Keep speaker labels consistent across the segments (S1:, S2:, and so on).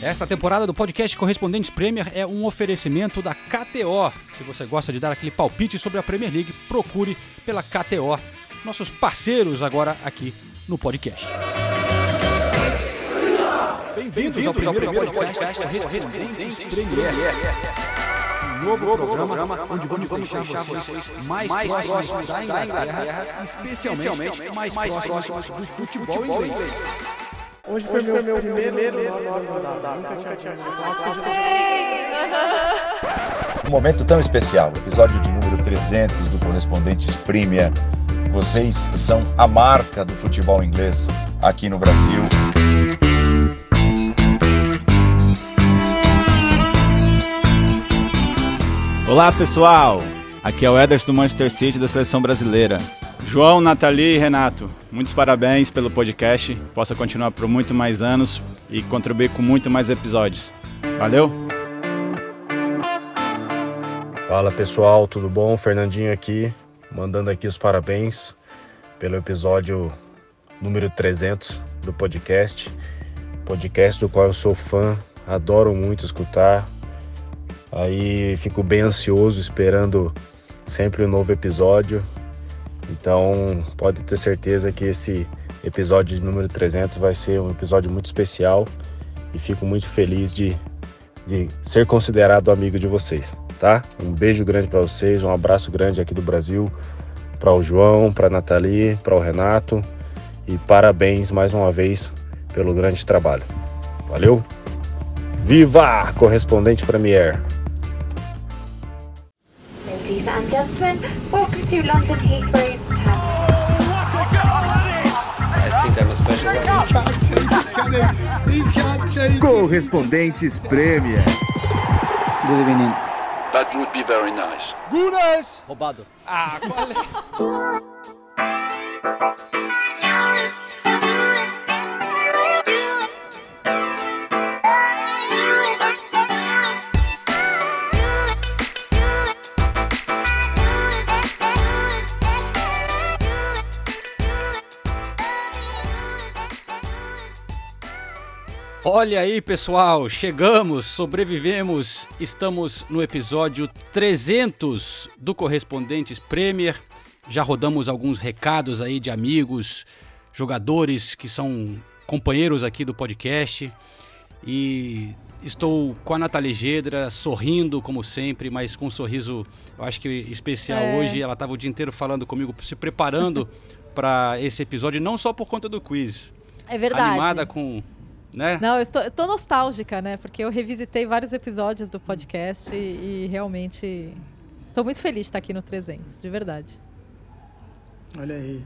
S1: Esta temporada do podcast Correspondentes Premier é um oferecimento da KTO. Se você gosta de dar aquele palpite sobre a Premier League, procure pela KTO, nossos parceiros agora aqui no podcast. Bem-vindos ao primeiro podcast Correspondentes Premier. Um novo programa onde vamos deixar vocês mais próximos da Inglaterra, especialmente mais próximos do futebol inglês.
S2: Hoje foi meu, meu primeiro Nunca tinha
S3: Um momento tão especial, episódio de número 300 do Correspondentes Premier. Vocês são a marca do futebol inglês aqui no Brasil.
S4: Olá pessoal, aqui é o Ederson do Manchester City da seleção brasileira. João, Nathalie e Renato, muitos parabéns pelo podcast. Possa continuar por muito mais anos e contribuir com muito mais episódios. Valeu!
S5: Fala pessoal, tudo bom? Fernandinho aqui, mandando aqui os parabéns pelo episódio número 300 do podcast. Podcast do qual eu sou fã, adoro muito escutar. Aí fico bem ansioso esperando sempre um novo episódio. Então, pode ter certeza que esse episódio de número 300 vai ser um episódio muito especial e fico muito feliz de, de ser considerado amigo de vocês, tá? Um beijo grande para vocês, um abraço grande aqui do Brasil, para o João, para a Nathalie, para o Renato e parabéns mais uma vez pelo grande trabalho. Valeu! Viva! Correspondente Premier!
S6: Ladies and gentlemen, welcome to London Heathrow
S7: think I'm a special one.
S8: Correspondentes Premier.
S1: Good evening.
S7: That would be very nice.
S1: Roubado. Ah, qual é? Olha aí, pessoal, chegamos, sobrevivemos, estamos no episódio 300 do Correspondentes Premier. Já rodamos alguns recados aí de amigos, jogadores que são companheiros aqui do podcast. E estou com a Nathalie Gedra, sorrindo como sempre, mas com um sorriso, eu acho que especial
S9: É.
S1: hoje. Ela estava o dia inteiro falando comigo, se preparando para esse episódio, não só por conta do quiz.
S9: É verdade.
S1: Animada com. Né?
S9: Não, eu estou, eu tô nostálgica, né? Porque eu revisitei vários episódios do podcast e, e realmente estou muito feliz de estar aqui no 300, de verdade.
S2: Olha aí.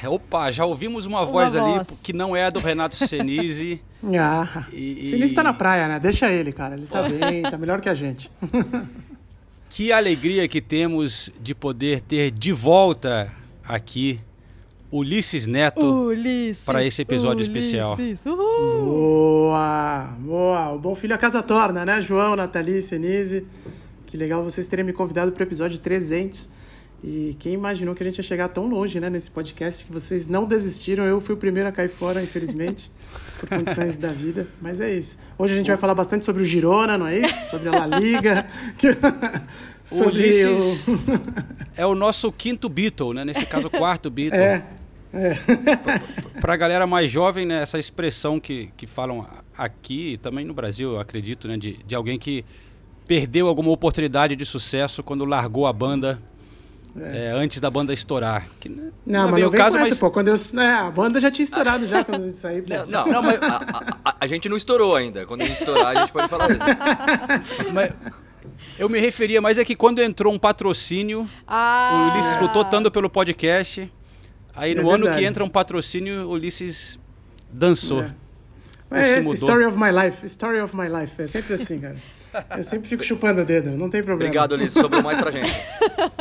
S1: É, Opa, já ouvimos uma, voz ali
S9: voz.
S1: que não é a do Renato Senise.
S2: Ah,
S1: E-
S2: Sinistro tá na praia, né? Deixa ele, cara. Ele tá bem, tá melhor que a gente.
S1: que alegria que temos de poder ter de volta aqui Ulisses Neto.
S9: Ulisses.
S1: para esse episódio especial.
S9: Ulisses, uhul.
S2: Boa, boa. O bom filho a casa torna, né? João, Nathalie, Senise. Que legal vocês terem me convidado para o episódio 300. E quem imaginou que a gente ia chegar tão longe, né, nesse podcast, que vocês não desistiram. Eu fui o primeiro a cair fora, infelizmente, por condições da vida. Mas é isso. Hoje a gente vai falar bastante sobre o Girona, não é isso? Sobre a La Liga. que-
S1: O Ulisses é o nosso quinto Beatle, né? Nesse caso, o quarto Beatle.
S2: É, é.
S1: Para a galera mais jovem, né, essa expressão que, que falam aqui e também no Brasil, eu acredito, né, de, de alguém que perdeu alguma oportunidade de sucesso quando largou a banda é, antes da banda estourar. Que não,
S2: Não,
S1: é
S2: mas não vem
S1: caso,
S2: com essa,
S1: mas
S2: pô. Quando eu, né, a banda já tinha estourado já quando isso aí. pô.
S10: Não, não, mas a, a- a gente não estourou ainda. Quando a gente estourar, a gente pode falar isso.
S1: Mas eu me referia mais é que quando entrou um patrocínio,
S9: Ah,
S1: o Ulisses lutou tanto pelo podcast. Aí no
S2: É
S1: ano
S2: verdade.
S1: que entra um patrocínio, o Ulisses dançou.
S2: É.
S1: Ou
S2: É,
S1: se
S2: esse,
S1: mudou.
S2: story of my life, story of my life. É sempre assim, cara. Eu sempre fico chupando o dedo, não tem problema.
S10: Obrigado, Ulisses. Sobrou mais pra gente.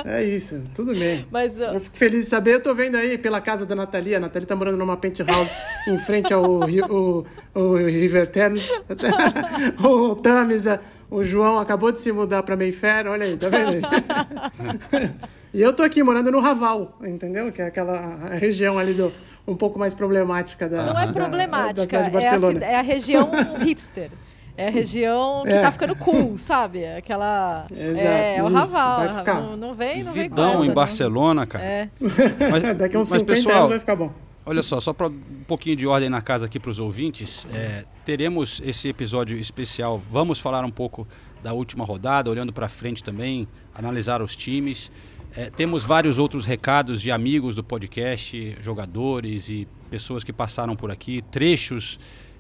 S2: É isso, tudo bem.
S9: Mas
S2: Eu
S9: uh,
S2: fico feliz de saber, eu tô vendo aí pela casa da Nathalie. A Nathalie tá morando numa penthouse em frente ao o, o River Thames. o Tamisa, o João acabou de se mudar pra Mayfair, olha aí, tá vendo aí? e eu tô aqui morando no Raval, entendeu? Que é aquela região ali do, um pouco mais problemática da
S9: não
S2: da-
S9: é
S2: da
S9: problemática,
S2: cidade de
S9: é a, é a região hipster. É a região que
S2: É.
S9: tá ficando cool, sabe? Aquela.
S2: Exato,
S9: é, é o Raval.
S2: vai ficar.
S9: Não, não vem, não vem essa,
S1: em
S9: não.
S1: Barcelona, cara.
S9: É.
S1: Mas,
S2: Daqui a uns
S1: mas,
S2: 50
S1: pessoal,
S2: anos vai ficar bom.
S1: Olha só, só para um pouquinho de ordem na casa aqui para os ouvintes, é, teremos esse episódio especial. Vamos falar um pouco da última rodada, olhando para frente também, analisar os times. É, temos vários outros recados de amigos do podcast, jogadores e pessoas que passaram por aqui, trechos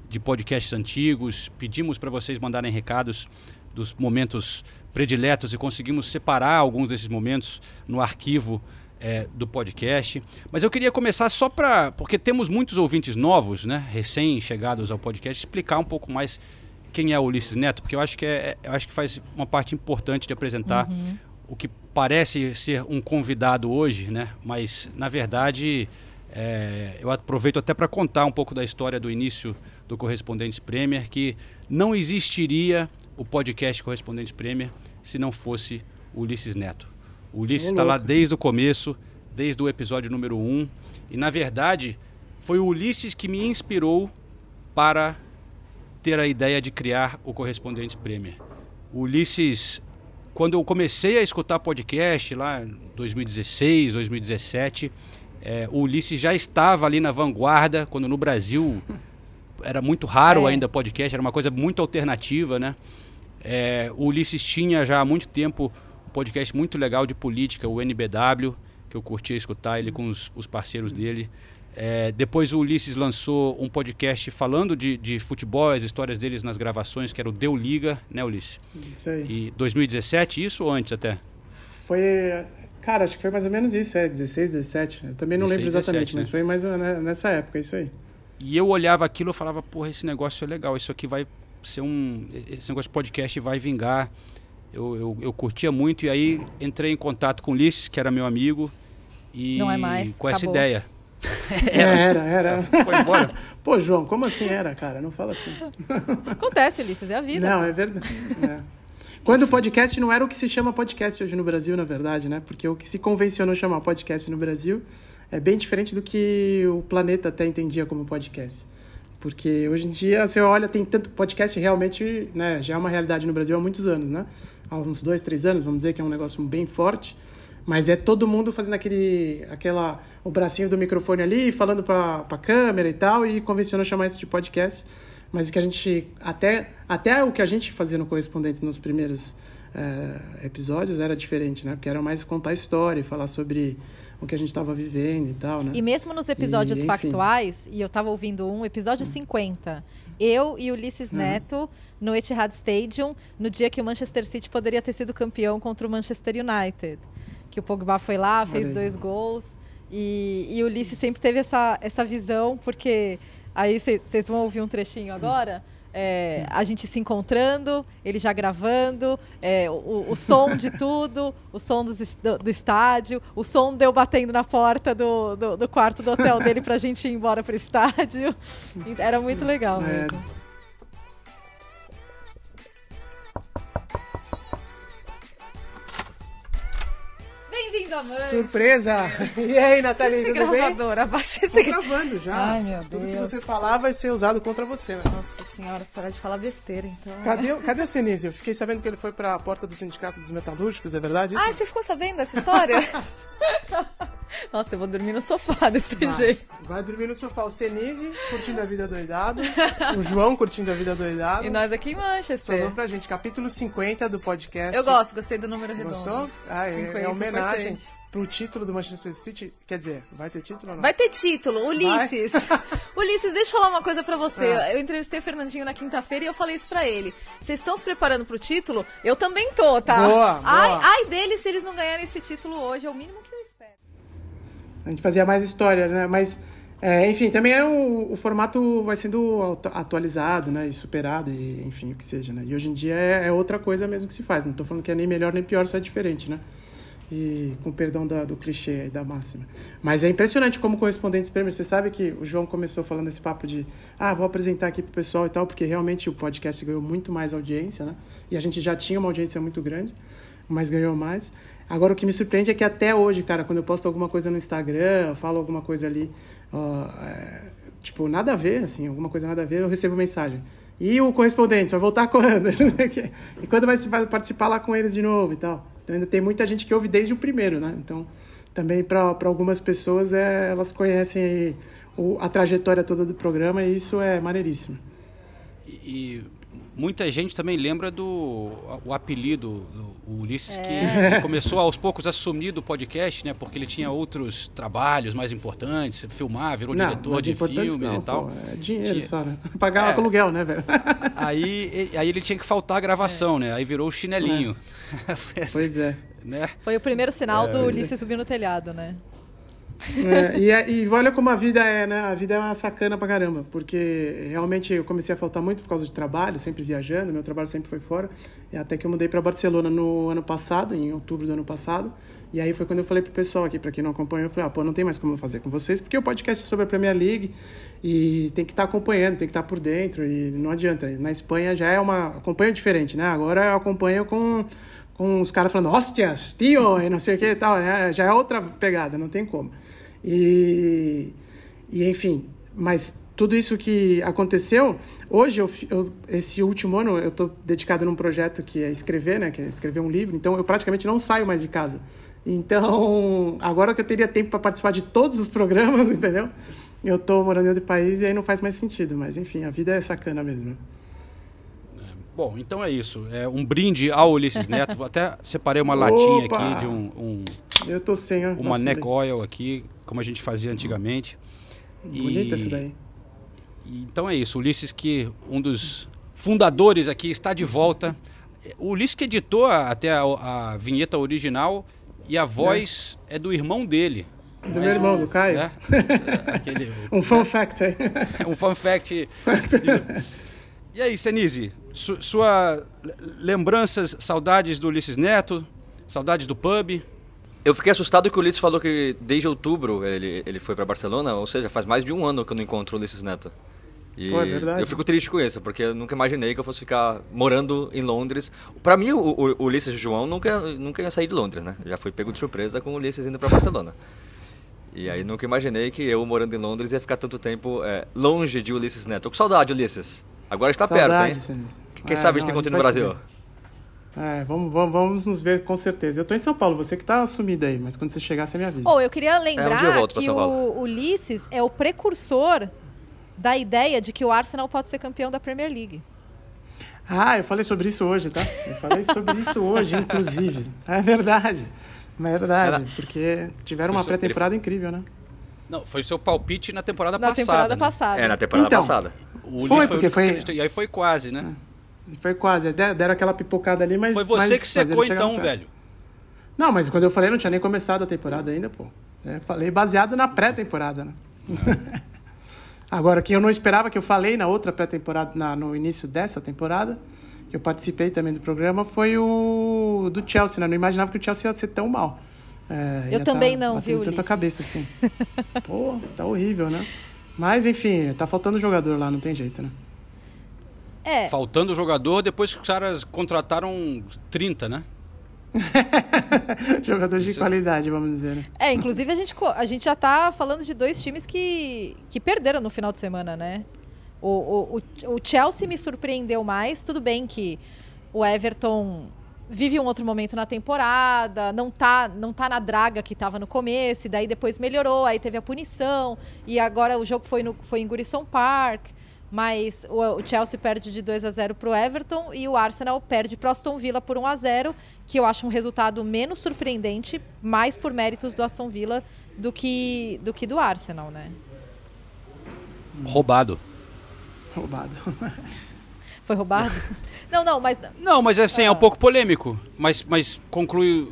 S1: de podcasts antigos. Pedimos para vocês mandarem recados dos momentos prediletos e conseguimos separar alguns desses momentos no arquivo é, do podcast. Mas eu queria começar só para. Porque temos muitos ouvintes novos, né? Recém-chegados ao podcast, explicar um pouco mais quem é o Ulisses Neto, porque eu acho que, é, eu acho que faz uma parte importante de apresentar o que parece ser um convidado hoje, né? Mas, na verdade, é, eu aproveito até para contar um pouco da história do início do Correspondentes Premier, que não existiria o podcast Correspondentes Premier se não fosse o Ulisses Neto. O Ulisses está lá desde o começo, desde o episódio número 1. Um, e, na verdade, foi o Ulisses que me inspirou para ter a ideia de criar o Correspondentes Premier. O Ulisses, quando eu comecei a escutar podcast lá em 2016, 2017, é, o Ulisses já estava ali na vanguarda, quando no Brasil era muito raro
S9: É.
S1: ainda podcast, era uma coisa muito alternativa, né? É, o Ulisses tinha já há muito tempo um podcast muito legal de política, o NBW, que eu curtia escutar ele com os, os parceiros dele. É, depois o Ulisses lançou um podcast falando de, de futebol, as histórias deles nas gravações, que era o Deu Liga, né, Ulisses?
S2: Isso aí.
S1: E 2017, isso ou antes até?
S2: Foi. Cara, acho que foi mais ou menos isso, é, 16, 17. Eu também não
S1: 16,
S2: lembro exatamente,
S1: 17,
S2: mas
S1: né?
S2: foi mais ou- nessa época, isso aí.
S1: E eu olhava aquilo e falava, porra, esse negócio é legal, isso aqui vai ser um. Esse negócio de podcast vai vingar. Eu, eu, eu curtia muito e aí entrei em contato com o Ulisses, que era meu amigo, e
S9: Não é mais,
S1: com essa
S9: acabou.
S1: ideia.
S2: Era, era. era.
S1: Foi embora.
S2: Pô, João, como assim era, cara? Não fala assim.
S9: Acontece, Ulisses, é a vida.
S2: Não, é verdade. É. Quando o podcast não era o que se chama podcast hoje no Brasil, na verdade, né? Porque o que se convencionou chamar podcast no Brasil é bem diferente do que o planeta até entendia como podcast. Porque hoje em dia, você olha, tem tanto podcast realmente, né? Já é uma realidade no Brasil há muitos anos, né? Há uns dois, três anos, vamos dizer que é um negócio bem forte. Mas é todo mundo fazendo aquele, aquela, o bracinho do microfone ali, falando para a câmera e tal, e convencionou chamar isso de podcast. Mas o que a gente, até, até o que a gente fazia no Correspondentes nos primeiros eh, episódios era diferente, né? Porque era mais contar história, e falar sobre o que a gente estava vivendo e tal, né?
S9: E mesmo nos episódios
S2: E,
S9: factuais, e eu tava ouvindo um, episódio 50, eu e Ulisses
S2: Uhum.
S9: Neto no Etihad Stadium, no dia que o Manchester City poderia ter sido campeão contra o Manchester United. Que o Pogba foi lá, fez dois gols. E, e o Ulisses sempre teve essa, essa visão, porque aí vocês vão ouvir um trechinho agora. é, a gente se encontrando, ele já gravando, é, o, o som de tudo, o som do, do estádio, o som de eu batendo na porta do, do, do quarto do hotel dele pra gente ir embora pro estádio. Era muito legal
S2: É. Surpresa! E aí, Nathalie,
S9: Esse
S2: tudo bem?
S9: gravador, abaixa
S2: Tô
S9: esse gra-
S2: gravando já.
S9: Ai, meu
S2: Tudo que
S9: Deus.
S2: você falar vai ser usado contra você, né?
S9: Nossa senhora, parar de falar besteira, então.
S2: Cadê, o- cadê o Senise? Eu fiquei sabendo que ele foi pra porta do Sindicato dos Metalúrgicos, é verdade isso?
S9: Ah, você ficou sabendo dessa história? Nossa, eu vou dormir no sofá desse
S2: Vai.
S9: jeito.
S2: Vai dormir no sofá. O Senise curtindo a vida doidado. o João curtindo a vida doidado.
S9: E nós aqui em Manchester.
S2: Sobrou pra gente. Capítulo 50 do podcast.
S9: Eu gosto, gostei do número redondo.
S2: Gostou? Ah, é,
S9: 50
S2: é homenagem
S9: importante.
S2: pro título do Manchester City. Quer dizer, vai ter título ou não?
S9: Vai ter título, Ulisses. Ulisses, deixa eu falar uma coisa pra você.
S2: Ah.
S9: Eu entrevistei o Fernandinho na quinta-feira e eu falei isso pra ele. Vocês estão se preparando pro título? Eu também tô, tá?
S2: Boa, boa.
S9: Ai, ai deles se eles não ganharem esse título hoje. É o mínimo.
S2: A gente fazia mais histórias, né? Mas, é, enfim, também é um, o formato vai sendo atualizado, né? E superado, e, enfim, o que seja, né? E hoje em dia é, é outra coisa mesmo que se faz. Não tô falando que é nem melhor nem pior, só é diferente, né? E com perdão da- do clichê aí, da máxima. Mas é impressionante como correspondentes prêmios. Você sabe que o João começou falando esse papo de ah, vou apresentar aqui pro pessoal e tal, porque realmente o podcast ganhou muito mais audiência, né? E a gente já tinha uma audiência muito grande, mas ganhou mais. Agora o que me surpreende é que até hoje, cara, quando eu posto alguma coisa no Instagram, falo alguma coisa ali, ó, é, tipo, nada a ver, assim, alguma coisa nada a ver, eu recebo mensagem. E o correspondente, vai voltar quando? e quando vai, vai participar lá com eles de novo e tal. Então ainda tem muita gente que ouve desde o primeiro, né? Então também para algumas pessoas é, elas conhecem o, a trajetória toda do programa e isso é maneiríssimo.
S1: E muita gente também lembra do o apelido do Ulisses é. que começou aos poucos a sumir do podcast, né? Porque ele tinha outros trabalhos mais importantes, filmar, virou não, diretor de filmes
S2: não,
S1: e tal.
S2: Pô, é dinheiro tinha... só, né? Pagava é. com aluguel, né, velho?
S1: Aí, aí ele tinha que faltar a gravação, é. né? Aí virou o chinelinho.
S2: É. pois é.
S9: Né? Foi o primeiro sinal do Ulisses subir no telhado, né?
S2: É, e, é, e olha como a vida é, né? A vida é uma sacana pra caramba, porque realmente eu comecei a faltar muito por causa de trabalho, sempre viajando, meu trabalho sempre foi fora, e até que eu mudei para Barcelona no ano passado, em outubro do ano passado, e aí foi quando eu falei pro pessoal aqui, para quem não acompanha, eu falei, ah, pô, não tem mais como eu fazer com vocês, porque o podcast é sobre a Premier League e tem que estar tá acompanhando, tem que estar tá por dentro, e não adianta. Na Espanha já é uma. acompanho diferente, né? Agora eu acompanho com com os caras falando, hostias, tio, e não sei o que e tal, né? Já é outra pegada, não tem como. E, e enfim, mas tudo isso que aconteceu, hoje, eu, eu esse último ano, eu estou dedicado num projeto que é escrever, né? Que é escrever um livro, então eu praticamente não saio mais de casa. Então, agora que eu teria tempo para participar de todos os programas, entendeu? Eu estou morando em outro país e aí não faz mais sentido, mas enfim, a vida é sacana mesmo.
S1: Bom, então é isso. É um brinde ao Ulisses Neto. Até separei uma latinha aqui de um, um
S2: Eu tô sem a
S1: uma neck oil aqui, como a gente fazia antigamente.
S2: Bonita essa daí.
S1: E, então é isso. Ulisses que um dos fundadores aqui está de volta. O Ulisses que editou até a, a vinheta original e a voz é, é do irmão dele.
S2: Do meu irmão, do Caio. Né? Aquele, um fun fact aí.
S1: um fun fact. E aí, Senise, su sua lembranças, saudades do Ulisses Neto, saudades do pub?
S10: Eu fiquei assustado que o Ulisses falou que desde outubro ele, ele foi para Barcelona, ou seja, faz mais de um ano que eu não encontro o Ulisses Neto. E
S2: Pô, é verdade.
S10: eu fico triste com isso, porque eu nunca imaginei que eu fosse ficar morando em Londres. Para mim, o, o, o Ulisses e o João nunca, nunca ia sair de Londres, né? Já fui pego de surpresa com o Ulisses indo para Barcelona. E aí nunca imaginei que eu, morando em Londres, ia ficar tanto tempo é, longe de Ulisses Neto. Tô com saudade, Ulisses. Agora está
S2: Saudade,
S10: perto, hein? Quem é, sabe a gente encontra no Brasil.
S2: É, vamos, vamos, vamos nos ver com certeza. Eu tô em São Paulo, você que tá sumido aí, mas quando você chegar, você me avisa.
S9: Oh, eu queria lembrar é, um que o Ulisses é o precursor da ideia de que o Arsenal pode ser campeão da Premier League.
S2: Ah, eu falei sobre isso hoje, tá? Eu falei sobre isso hoje, inclusive. É verdade. É verdade, porque tiveram uma pré-temporada incrível, né?
S1: Não, foi seu palpite na temporada
S9: na
S1: passada.
S9: Na temporada
S1: né?
S9: passada.
S10: É, na temporada
S2: então,
S10: passada.
S2: O foi, porque foi...
S1: E aí foi quase, né?
S2: É, foi quase. Deram aquela pipocada ali, mas...
S1: Foi você
S2: mas,
S1: que secou então, velho.
S2: Não, mas quando eu falei, não tinha nem começado a temporada ainda, pô. É, falei baseado na pré-temporada, né? Agora, que eu não esperava, que eu falei na outra pré-temporada, no início dessa temporada, que eu participei também do programa, foi o do Chelsea, né? Eu não imaginava que o Chelsea ia ser tão mal.
S9: É, eu também tá não, viu,
S2: tanta cabeça assim. Pô, tá horrível, né? Mas, enfim, tá faltando jogador lá, não tem jeito, né?
S9: É.
S1: Faltando jogador, depois que os caras contrataram 30, né?
S2: Jogadores de qualidade, vamos dizer. Né?
S9: É, inclusive a gente, a gente já tá falando de dois times que, que perderam no final de semana, né? O, o, o Chelsea me surpreendeu mais. Tudo bem que o Everton vive um outro momento na temporada, não tá, não tá na draga que estava no começo, e daí depois melhorou, aí teve a punição, e agora o jogo foi, no, foi em Gurison Park, mas o, o Chelsea perde de 2 a 0 para o Everton e o Arsenal perde para o Aston Villa por 1 a 0 que eu acho um resultado menos surpreendente, mais por méritos do Aston Villa do que do, que do Arsenal, né?
S1: Roubado.
S2: Roubado.
S9: Foi roubado? Não, não, mas.
S1: Não, mas assim, ah. é um ah. pouco polêmico. Mas, mas conclui. O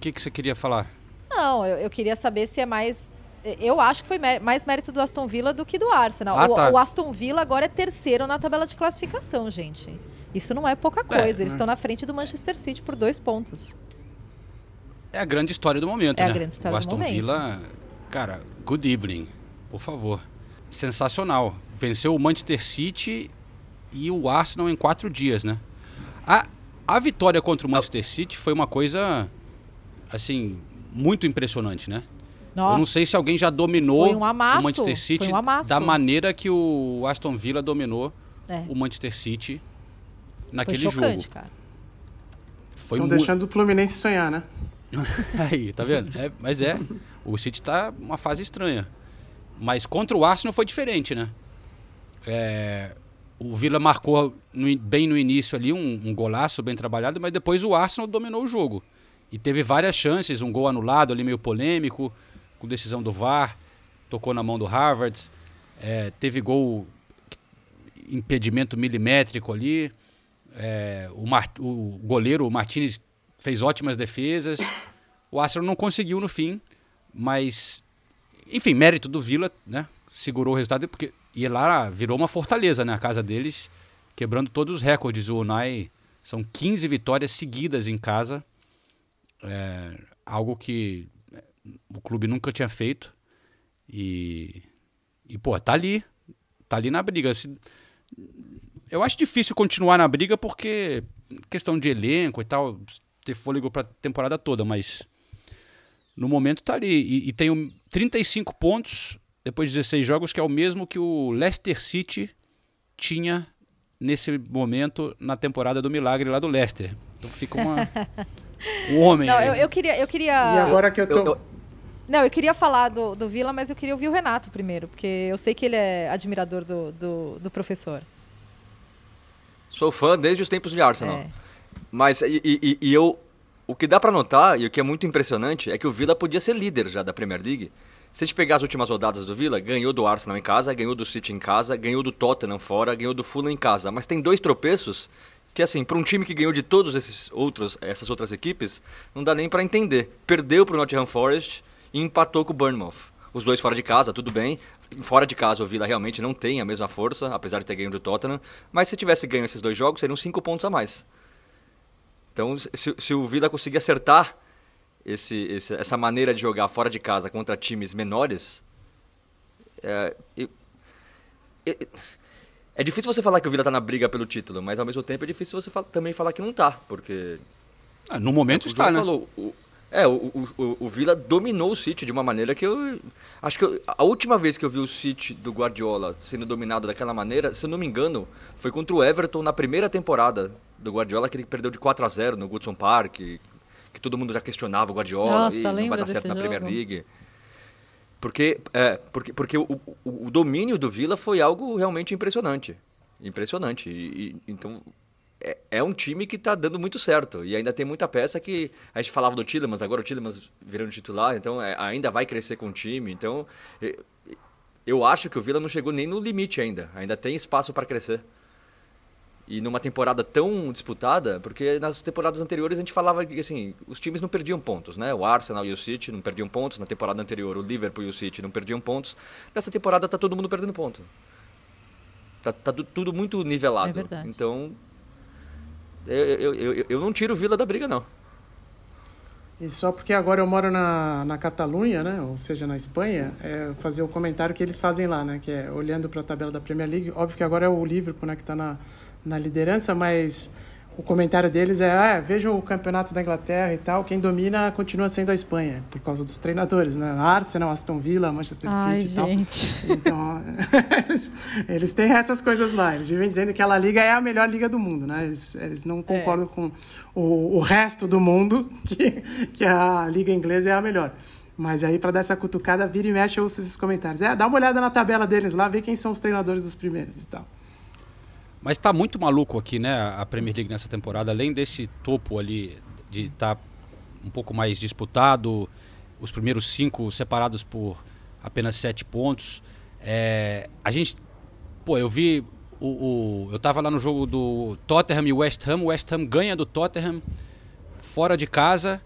S1: que, que você queria falar?
S9: Não, eu, eu queria saber se é mais. Eu acho que foi mais mérito do Aston Villa do que do Arsenal.
S1: Ah,
S9: o,
S1: tá.
S9: o, Aston Villa agora é terceiro na tabela de classificação, gente. Isso não é pouca é, coisa. É, Eles estão na frente do Manchester City por dois pontos.
S1: É a grande história do momento,
S9: é
S1: né?
S9: É a grande história
S1: o Aston
S9: do momento.
S1: Villa, cara, good evening, por favor. Sensacional. Venceu o Manchester City e o Arsenal em quatro dias, né? A, a vitória contra o Manchester City foi uma coisa, assim, muito impressionante, né?
S9: Nossa,
S1: Eu não sei se alguém já dominou
S9: um amasso,
S1: o Manchester City
S9: um
S1: da maneira que o Aston Villa dominou
S9: É.
S1: o Manchester City naquele
S9: Foi chocante,
S1: jogo.
S9: cara.
S1: Foi
S2: Estão deixando o Fluminense sonhar, né?
S1: Aí, tá vendo? É, mas é, o City tá uma fase estranha. Mas contra o Arsenal foi diferente, né? É, o Villa marcou no bem no início ali um, um golaço bem trabalhado, mas depois o Arsenal dominou o jogo. E teve várias chances, um gol anulado ali meio polêmico, com decisão do VAR, tocou na mão do Harvard. É, teve gol, impedimento milimétrico ali. É, o, Mar- o goleiro o Martinez fez ótimas defesas. O Arsenal não conseguiu no fim, mas enfim, mérito do Villa, né? Segurou o resultado porque e lá virou uma fortaleza, né? A casa deles, quebrando todos os recordes. O Unai são 15 vitórias seguidas em casa, é, algo que é, o clube nunca tinha feito. E, e pô, tá ali, tá ali na briga. Se- eu acho difícil continuar na briga porque questão de elenco e tal, ter fôlego para temporada toda, mas no momento tá ali e, e tem um 35 pontos depois de 16 jogos, que é o mesmo que o Leicester City tinha nesse momento na temporada do Milagre lá do Leicester. Então fica uma um homem.
S9: Não, eu, eu queria, eu queria.
S2: E agora que eu tô.
S10: Eu- eu-
S9: Não, eu queria falar do, do Vila, mas eu queria ouvir o Renato primeiro, porque eu sei que ele é admirador do, do, do professor.
S10: Sou fã desde os tempos de Arsenal.
S9: É.
S10: Mas e, e- e eu. O que dá pra notar, e o que é muito impressionante, é que o Villa podia ser líder já da Premier League. Se a gente pegar as últimas rodadas do Villa, ganhou do Arsenal em casa, ganhou do City em casa, ganhou do Tottenham fora, ganhou do Fulham em casa. Mas tem dois tropeços que, assim, para um time que ganhou de todos esses outros, essas outras equipes, não dá nem pra entender. Perdeu pro Nottingham Forest e empatou com o Bournemouth. Os dois fora de casa, tudo bem. Fora de casa, o Villa realmente não tem a mesma força, apesar de ter ganho do Tottenham. Mas se tivesse ganho esses dois jogos, seriam cinco pontos a mais. Então, se, se o Villa conseguir acertar esse, esse- essa maneira de jogar fora de casa contra times menores, é, eu- é- é difícil você falar que o Villa tá na briga pelo título, mas ao mesmo tempo é difícil você fa- também falar que não tá, porque
S1: Ah, no momento
S10: o
S1: está, né?
S10: falou, o, é, o, o, o- Villa dominou o City de uma maneira que eu acho que eu- a última vez que eu vi o City do Guardiola sendo dominado daquela maneira, se eu não me engano, foi contra o Everton na primeira temporada do Guardiola que ele perdeu de 4 a 0 no Goodson Park, que, todo mundo já questionava o Guardiola,
S9: Nossa,
S10: e não vai dar certo na Premier
S9: jogo?
S10: League. Porque, é, porque, porque o, o, o domínio do Villa foi algo realmente impressionante. Impressionante. E, e- então, é, é um time que está dando muito certo. E ainda tem muita peça que. A gente falava do Tillemans, agora o Tillemans virando titular, então é, ainda vai crescer com o time. Então, eu, eu acho que o Villa não chegou nem no limite ainda. Ainda tem espaço para crescer. E numa temporada tão disputada, porque nas temporadas anteriores a gente falava que assim, os times não perdiam pontos, né? O Arsenal e o City não perdiam pontos, na temporada anterior o Liverpool e o City não perdiam pontos. Nessa temporada tá todo mundo perdendo ponto. Tá, tá tu- tudo muito nivelado.
S9: É verdade.
S10: Então, eu, eu, eu, eu- não tiro o Villa da briga, não.
S2: E só porque agora eu moro na, na Catalunha, né? Ou seja, na Espanha, é fazer o comentário que eles fazem lá, né? Que é olhando para a tabela da Premier League. Óbvio que agora é o Liverpool, né? Que está na, na liderança, mas o comentário deles é: ah, vejam o campeonato da Inglaterra e tal. Quem domina continua sendo a Espanha, por causa dos treinadores, né? Arsenal, Aston Villa, Manchester
S9: Ai,
S2: City e tal. Então, eles, eles têm essas coisas lá. Eles vivem dizendo que a La Liga é a melhor liga do mundo, né? Eles, eles não concordam com o, o resto do mundo que, que a liga inglesa é a melhor. Mas aí, para dar essa cutucada, vira e mexe, eu ouço esses comentários. É, dá uma olhada na tabela deles lá, vê quem são os treinadores dos primeiros e tal.
S1: Mas tá muito maluco aqui, né, a Premier League nessa temporada, além desse topo ali de estar um pouco mais disputado, os primeiros cinco separados por apenas sete pontos. É, a gente, pô, eu vi o, o- eu tava lá no jogo do Tottenham e West Ham, o West Ham ganha do Tottenham fora de casa,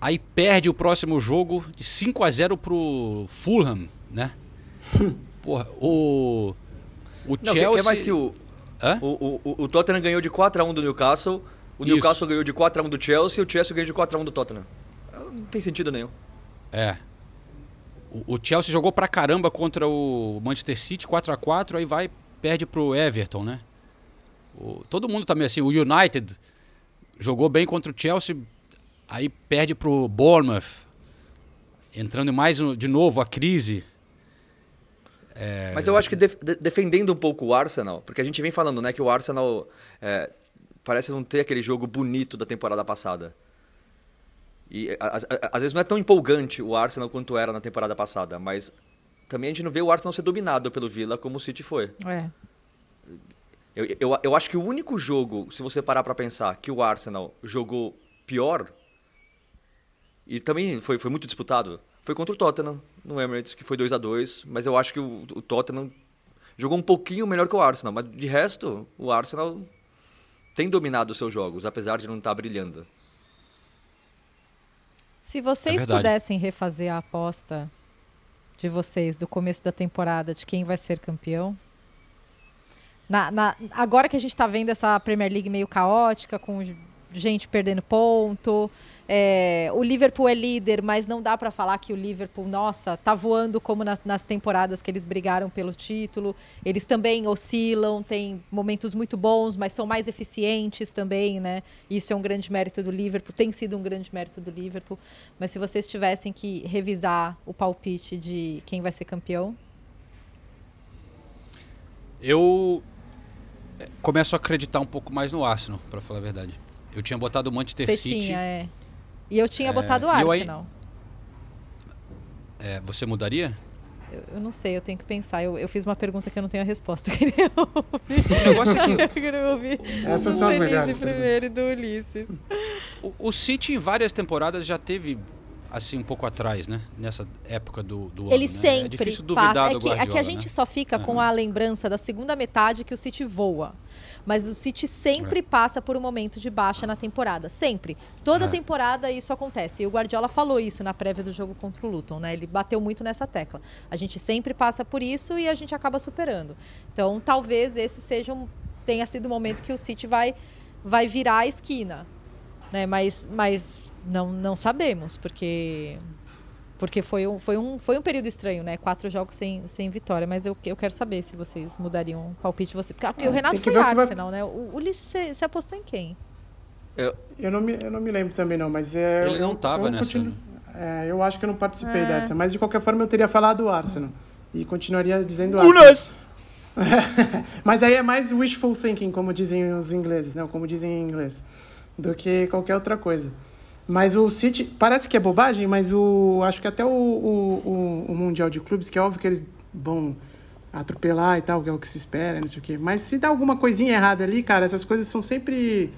S1: aí perde o próximo jogo de 5 a 0 pro Fulham, né? Porra, o o
S10: Não, que-
S1: Chelsea
S10: que é mais que o,
S1: Hã?
S10: o, o, o- Tottenham ganhou de 4x1 do Newcastle, o
S1: Isso.
S10: Newcastle ganhou de 4x1 do Chelsea e o Chelsea ganhou de 4x1 do Tottenham. Não tem sentido nenhum.
S1: É. O, o Chelsea jogou pra caramba contra o Manchester City 4 a 4 aí vai perde pro Everton, né? O- todo mundo também assim, o United jogou bem contra o Chelsea, aí perde pro Bournemouth. Entrando mais de novo a crise. É,
S10: Mas eu acho que def- de- defendendo um pouco o Arsenal, porque a gente vem falando, né, que o Arsenal é, parece não ter aquele jogo bonito da temporada passada. E às vezes não é tão empolgante o Arsenal quanto era na temporada passada, mas também a gente não vê o Arsenal ser dominado pelo Villa como o City foi.
S9: É.
S10: Eu, eu, eu acho que o único jogo, se você parar pra pensar, que o Arsenal jogou pior, e também foi, foi muito disputado, foi contra o Tottenham, no Emirates, que foi 2 a 2 mas eu acho que o, o Tottenham jogou um pouquinho melhor que o Arsenal, mas de resto, o Arsenal tem dominado os seus jogos, apesar de não estar brilhando.
S9: Se vocês
S1: verdade.
S9: pudessem refazer a aposta de vocês do começo da temporada de quem vai ser campeão. Na, na- agora que a gente está vendo essa Premier League meio caótica, com gente perdendo ponto, é, o Liverpool é líder, mas não dá para falar que o Liverpool, nossa, tá voando como nas, nas temporadas que eles brigaram pelo título. Eles também oscilam, tem momentos muito bons, mas são mais eficientes também, né? Isso é um grande mérito do Liverpool, tem sido um grande mérito do Liverpool. Mas se vocês tivessem que revisar o palpite de quem vai ser campeão,
S1: Eu começo a acreditar um pouco mais no Arsenal, pra falar a verdade. Eu tinha botado o Manchester
S9: você
S1: City.
S9: tinha, é. E eu tinha
S1: É,
S9: botado o
S1: eu aí-
S9: Arsenal.
S1: É, você mudaria?
S9: Eu, eu não sei, eu tenho que pensar. Eu, eu fiz uma pergunta que eu não tenho a resposta.
S1: O negócio é que
S9: Eu queria ouvir
S2: Essas
S9: do
S2: são as melhores
S9: primeiro e do Ulisses.
S1: o, o City em várias temporadas já teve assim um pouco atrás, né? Nessa época do, do
S9: Ele
S1: ano, né?
S9: sempre
S1: É difícil duvidar
S9: passa. É que, é que a gente
S1: né?
S9: só fica com a lembrança da segunda metade que o City voa. Mas o City
S1: É.
S9: sempre passa por um momento de baixa na temporada. Sempre. Toda
S1: É.
S9: temporada isso acontece. E o Guardiola falou isso na prévia do jogo contra o Luton, né? Ele bateu muito nessa tecla. A gente sempre passa por isso e a gente acaba superando. Então, talvez esse seja um, tenha sido o momento que o City vai, vai virar a esquina. Né? Mas, mas não, não sabemos, porque porque foi um, foi, um, foi um período estranho, né? Quatro jogos sem, sem vitória. Mas eu, eu quero saber se vocês mudariam o palpite. de Você, porque
S2: É,
S9: o Renato foi
S2: que vai-
S9: Arsenal, né? O o Ulisses, você você apostou em quem?
S2: Eu não, me, eu não me lembro também, não, mas é.
S1: Ele não
S2: eu-
S1: tava
S2: eu
S1: nessa,
S2: continuo-
S1: né?
S2: É, eu acho que eu não participei
S9: É.
S2: dessa, mas de qualquer forma eu teria falado o Arsenal. E continuaria dizendo
S10: Unas!
S2: Arsenal. mas aí é mais wishful thinking, como dizem os ingleses, né? Como dizem em inglês, do que qualquer outra coisa. Mas o City, parece que é bobagem, mas o acho que até o, o, o- Mundial de Clubes, que é óbvio que eles vão atropelar e tal, que é o que se espera, não sei o quê. Mas se dá alguma coisinha errada ali, cara, essas coisas são sempre.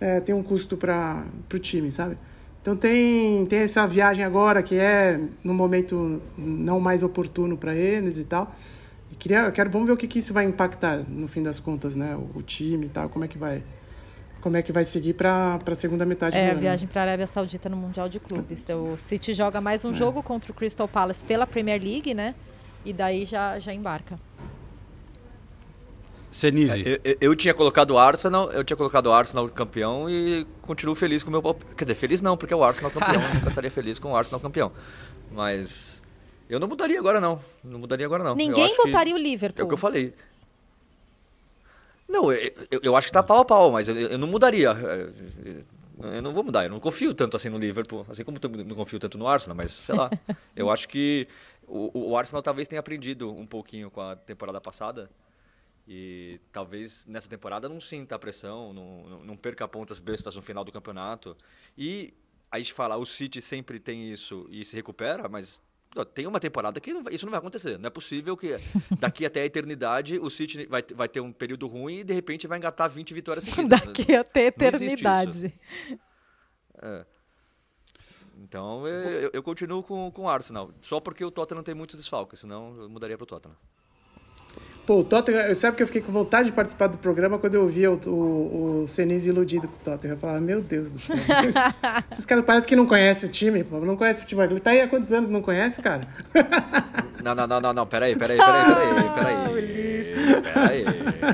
S2: É, tem um custo para o time, sabe? Então tem, tem essa viagem agora que é no momento não mais oportuno para eles e tal. E queria, quero, vamos ver o que, que isso vai impactar no fim das contas, né? O, o time e tal, como é que vai, como é que vai seguir para a segunda metade
S9: É,
S2: do
S9: a
S2: ano.
S9: viagem para a Arábia Saudita no Mundial de Clubes. O City joga mais um
S2: É.
S9: jogo contra o Crystal Palace pela Premier League, né? E daí já, já embarca.
S1: Senise.
S10: Eu, eu- eu tinha colocado o Arsenal, eu tinha colocado o Arsenal campeão e continuo feliz com o meu palpite. Quer dizer, feliz não, porque é o Arsenal campeão, eu nunca estaria feliz com o Arsenal campeão. Mas eu não mudaria agora não, não mudaria agora não.
S9: Ninguém botaria o
S10: É
S9: Liverpool.
S10: o que eu falei. Não, eu, eu- acho que tá pau a pau, mas eu, eu não mudaria. Eu não vou mudar, eu não confio tanto assim no Liverpool, assim como eu não confio tanto no Arsenal, mas sei lá. eu acho que o, o Arsenal talvez tenha aprendido um pouquinho com a temporada passada. E talvez nessa temporada não sinta a pressão, não, não- perca pontas bestas no final do campeonato. E a gente fala, o City sempre tem isso e se recupera, mas tem uma temporada que não vai- isso não vai acontecer. Não é possível que daqui até a eternidade o City vai, vai ter um período ruim e de repente vai engatar 20 vitórias seguidas.
S9: Daqui até
S10: existe
S9: eternidade.
S10: É. Então eu, eu- eu continuo com, com o Arsenal, só porque o Tottenham tem muitos desfalques, senão eu mudaria para o Tottenham.
S2: Pô, o Tottenham, eu sabe que eu fiquei com vontade de participar do programa quando eu via o, o, o Senise iludido com o Tottenham. Eu falava, meu Deus do céu. Esses, esses caras parecem que não conhecem o time, pô. Não conhece futebol. Ele tá aí há quantos anos? Não conhece, cara?
S10: Não, não, não, não, não, peraí, peraí, peraí, peraí, peraí. Peraí,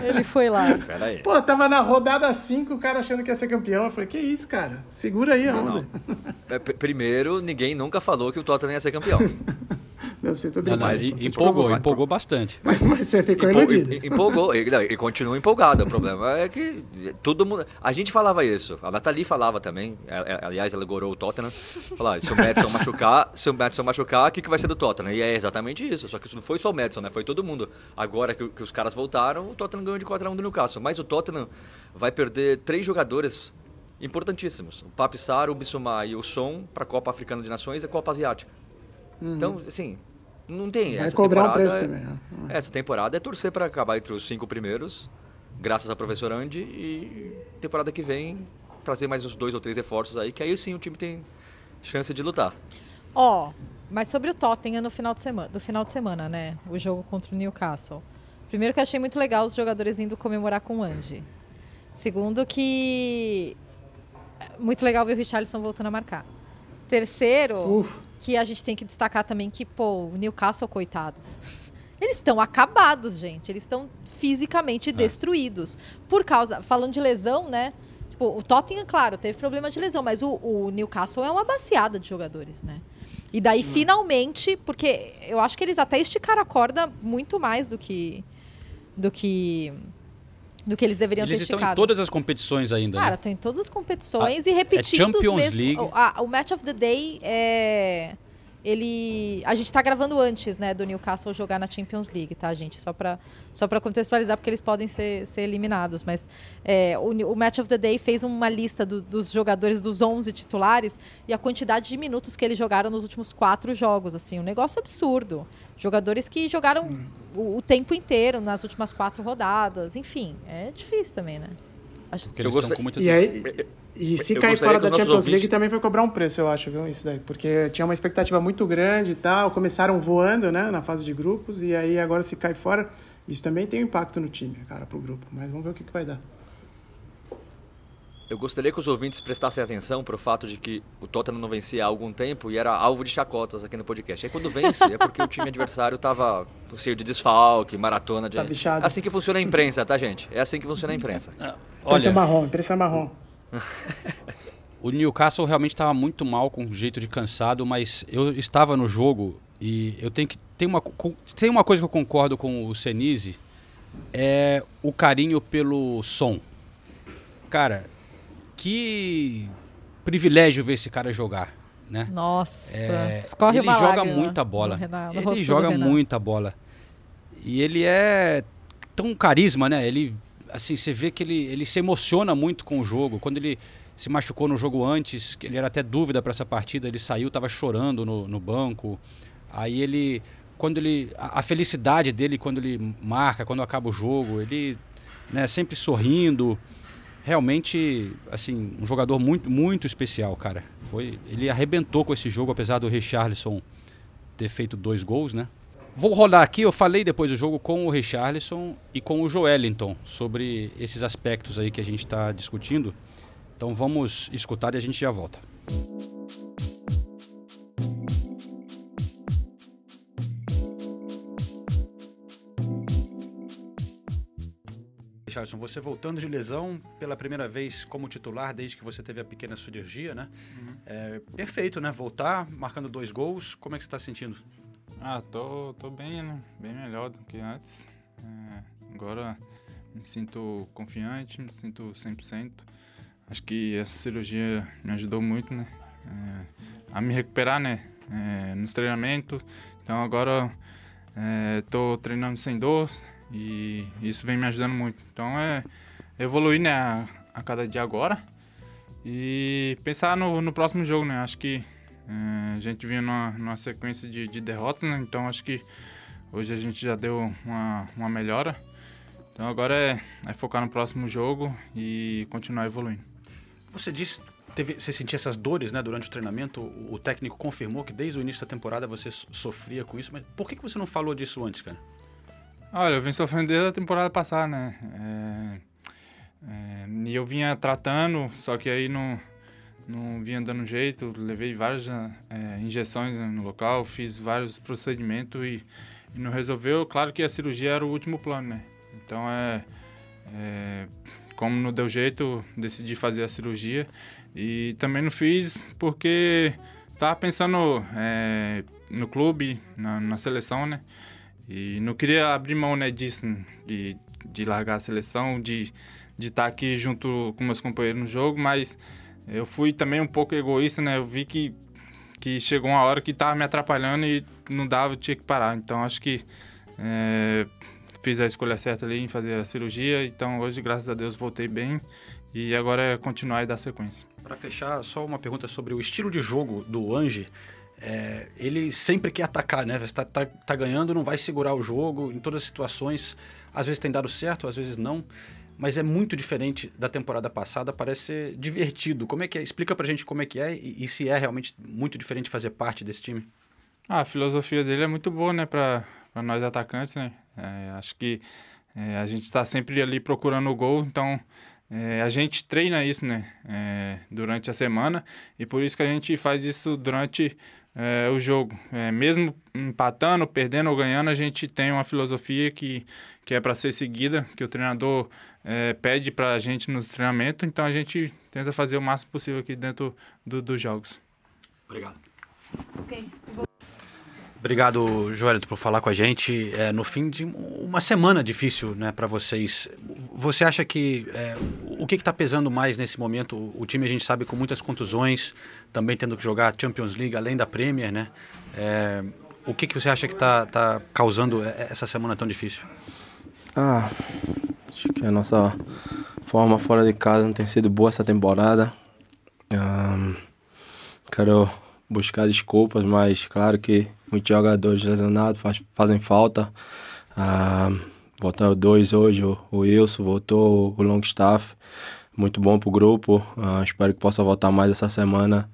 S9: Ele foi lá.
S10: peraí.
S2: Pô, tava na rodada 5 o cara achando que ia ser campeão. Eu falei, que isso, cara? Segura aí a
S10: Não,
S2: onda.
S10: não. É, primeiro, ninguém nunca falou que o Tottenham ia ser campeão.
S2: Não, sei tudo
S1: Não,
S2: bem.
S1: não,
S2: mas-
S1: e- empolgou, empolgou bastante.
S2: Mas, mas você ficou
S10: Empol-
S2: iludido.
S10: em- Empolgou, ele, ele continua empolgado. O problema é que todo mundo. A gente falava isso, a Nathalie falava também. Aliás, ela gorou o Tottenham. Falava, se o Madison machucar, se o Madison machucar, o que, que vai ser do Tottenham? E é exatamente isso. Só que isso não foi só o Madison, né? Foi todo mundo. Agora que, que os caras voltaram, o Tottenham ganhou de 4x1 do Newcastle. Mas o Tottenham vai perder três jogadores importantíssimos: o Papi Sarr, o Bissouma e o Son para a Copa Africana de Nações e a Copa Asiática. Então, assim, não tem.
S2: Vai
S10: essa
S2: cobrar um
S10: temporada
S2: preço
S10: é-
S2: também. né?
S10: essa temporada é torcer para acabar entre os cinco primeiros, graças a professor Andy, e temporada que vem trazer mais uns dois ou três reforços aí, que aí sim o time tem chance de lutar.
S9: Ó, mas sobre o Tottenham no final de semana, do final de semana, né? O jogo contra o Newcastle. Primeiro que eu achei muito legal os jogadores indo comemorar com o Andy. Segundo que é muito legal ver o Richarlison voltando a marcar. Terceiro,
S2: Uf.
S9: que a gente tem que destacar também que, pô, o Newcastle, coitados. Eles estão acabados, gente. Eles estão fisicamente destruídos. Por causa. Falando de lesão, né? Tipo, o Tottenham, claro, teve problema de lesão, mas o, o Newcastle é uma baciada de jogadores, né? E daí, finalmente, porque eu acho que eles até esticaram a corda muito mais do que. do que. Do que eles deveriam
S1: Eles
S9: ter
S1: estão
S9: esticado.
S1: em todas as competições ainda,
S9: Cara,
S1: né?
S9: tem todas as competições
S1: Ah,
S9: e repetindo
S1: é Champions
S9: os mesmos.
S1: League.
S9: O, a- o Match of the Day é. Ele. A gente tá gravando antes, né, do Newcastle jogar na Champions League, tá, gente? Só pra, só contextualizar, porque eles podem ser, ser eliminados. Mas é, o, o Match of the Day fez uma lista do- dos jogadores dos 11 titulares e a quantidade de minutos que eles jogaram nos últimos quatro jogos, assim. Um negócio absurdo. Jogadores que jogaram o, o tempo inteiro nas últimas quatro rodadas. Enfim, é difícil também, né? Acho-
S1: Porque eles
S10: gostei-
S1: com muitas...
S2: E aí, e se
S10: Eu
S2: cair fora
S10: que
S2: da Champions League
S10: ouvintes-
S2: também vai cobrar um preço, eu acho, viu? Isso daí. Porque tinha uma expectativa muito grande e tal. Começaram voando, né? Na fase de grupos. E aí agora se cai fora. Isso também tem um impacto no time, cara, pro grupo. Mas vamos ver o que, que vai dar.
S10: Eu gostaria que os ouvintes prestassem atenção para o fato de que o Tottenham não vencia há algum tempo e era alvo de chacotas aqui no podcast. Aí quando vence é porque o time adversário estava cheio de desfalque, maratona de.
S2: Tá bichado.
S10: É assim que funciona a imprensa, tá, gente? É assim que funciona a imprensa.
S2: Imprensa
S1: Olha,
S2: marrom, imprensa marrom.
S1: o Newcastle realmente estava muito mal, com jeito de cansado, mas eu estava no jogo e eu tenho que... Tem uma, tem uma coisa que eu concordo com o Senise, é o carinho pelo som. Cara, que privilégio ver esse cara jogar, né?
S9: Nossa,
S1: É, ele joga muita bola. ele joga muita bola. E ele é tão carisma, né? Ele assim, você vê que ele, ele se emociona muito com o jogo. Quando ele se machucou no jogo antes, que ele era até dúvida para essa partida, ele saiu, tava chorando no, no banco. Aí ele quando ele a, a felicidade dele quando ele marca, quando acaba o jogo, ele né, sempre sorrindo. Realmente, assim, um jogador muito, muito especial, cara. Foi, ele arrebentou com esse jogo, apesar do Richarlison ter feito dois gols, né? Vou rolar aqui, eu falei depois do jogo com o Richarlison e com o Joelinton sobre esses aspectos aí que a gente está discutindo. Então vamos escutar e a gente já volta. Richardson, você voltando de lesão pela primeira vez como titular desde que você teve a pequena cirurgia, né? É, perfeito, né? Voltar, marcando dois gols. Como é que você está sentindo?
S11: Ah, tô, tô bem, né? Bem melhor do que antes. É, agora me sinto confiante, me sinto 100%. Acho que essa cirurgia me ajudou muito, né? É, a me recuperar, né? É, nos treinamentos. Então agora é, tô treinando sem dor e isso vem me ajudando muito. Então é evoluir, né? A, a cada dia agora e pensar no, no próximo jogo, né? Acho que é, a gente vinha numa, numa sequência de, de derrotas, né? Então acho que hoje a gente já deu uma, uma melhora. Então agora é, é focar no próximo jogo e continuar evoluindo.
S1: Você disse, teve, você sentia essas dores né, durante o treinamento, o, o técnico confirmou que desde o início da temporada você so- sofria com isso, mas por que, que você não falou disso antes, cara?
S11: Olha, eu vim sofrendo desde a temporada passada, né? É, é, e eu vinha tratando, só que aí não, não vinha dando jeito. Levei várias é, injeções no local, fiz vários procedimentos e, e não resolveu. Claro que a cirurgia era o último plano, né? Então é, é como não deu jeito, decidi fazer a cirurgia e também não fiz porque tava pensando é, no clube, na, na, seleção, né? E não queria abrir mão né, disso, de, de largar a seleção, de de estar tá aqui junto com meus companheiros no jogo, mas eu fui também um pouco egoísta, né? Eu vi que, que chegou uma hora que estava me atrapalhando e não dava, eu tinha que parar. Então acho que é, fiz a escolha certa ali em fazer a cirurgia. Então hoje, graças a Deus, voltei bem e agora é continuar e dar sequência.
S1: Para fechar, só uma pergunta sobre o estilo de jogo do Ange. É, ele sempre quer atacar, né? Você está tá, tá ganhando, não vai segurar o jogo em todas as situações. Às vezes tem dado certo, às vezes não mas é muito diferente da temporada passada, parece ser divertido. Como é que é? Explica pra gente como é que é e, e se é realmente muito diferente fazer parte desse time.
S11: Ah, a filosofia dele é muito boa, né, para nós atacantes, né? É, acho que é, a gente está sempre ali procurando o gol, então é, a gente treina isso, né, é, durante a semana e por isso que a gente faz isso durante é, o jogo. É, mesmo empatando, perdendo ou ganhando, a gente tem uma filosofia que, que é para ser seguida, que o treinador é, pede para a gente no treinamento, então a gente tenta fazer o máximo possível aqui dentro do, dos jogos.
S1: Obrigado. Ok. Obrigado, Joelito, por falar com a gente é, no fim de uma semana difícil né, para vocês. Você acha que é, o que está pesando mais nesse momento? O time a gente sabe com muitas contusões, também tendo que jogar Champions League além da Premier, né? É, o que, que você acha que está tá causando essa semana tão difícil?
S12: Ah, acho que a nossa forma fora de casa não tem sido boa essa temporada. Um, quero buscar desculpas, mas claro que muitos jogadores lesionados faz, fazem falta. Ah, voltaram dois hoje, o, o Wilson voltou, o Longstaff, muito bom pro grupo. Ah, espero que possa voltar mais essa semana,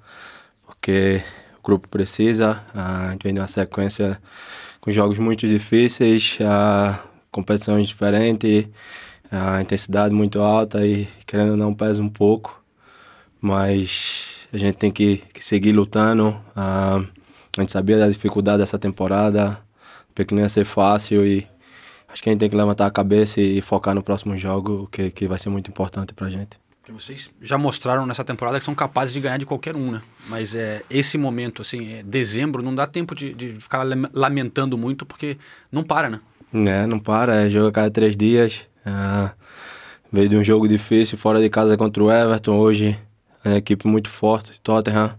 S12: porque o grupo precisa. Ah, a gente vem de uma sequência com jogos muito difíceis, ah, competições diferentes, a intensidade muito alta e querendo ou não pesa um pouco, mas a gente tem que, que seguir lutando. Ah, a gente sabia da dificuldade dessa temporada, porque não ia ser fácil e acho que a gente tem que levantar a cabeça e focar no próximo jogo, que, que vai ser muito importante pra gente.
S1: Vocês já mostraram nessa temporada que são capazes de ganhar de qualquer um, né? Mas é, esse momento, assim, é, dezembro, não dá tempo de, de ficar lamentando muito, porque não para, né?
S12: É, não para, é jogo a cada três dias. É, veio de um jogo difícil, fora de casa contra o Everton, hoje é uma equipe muito forte, Tottenham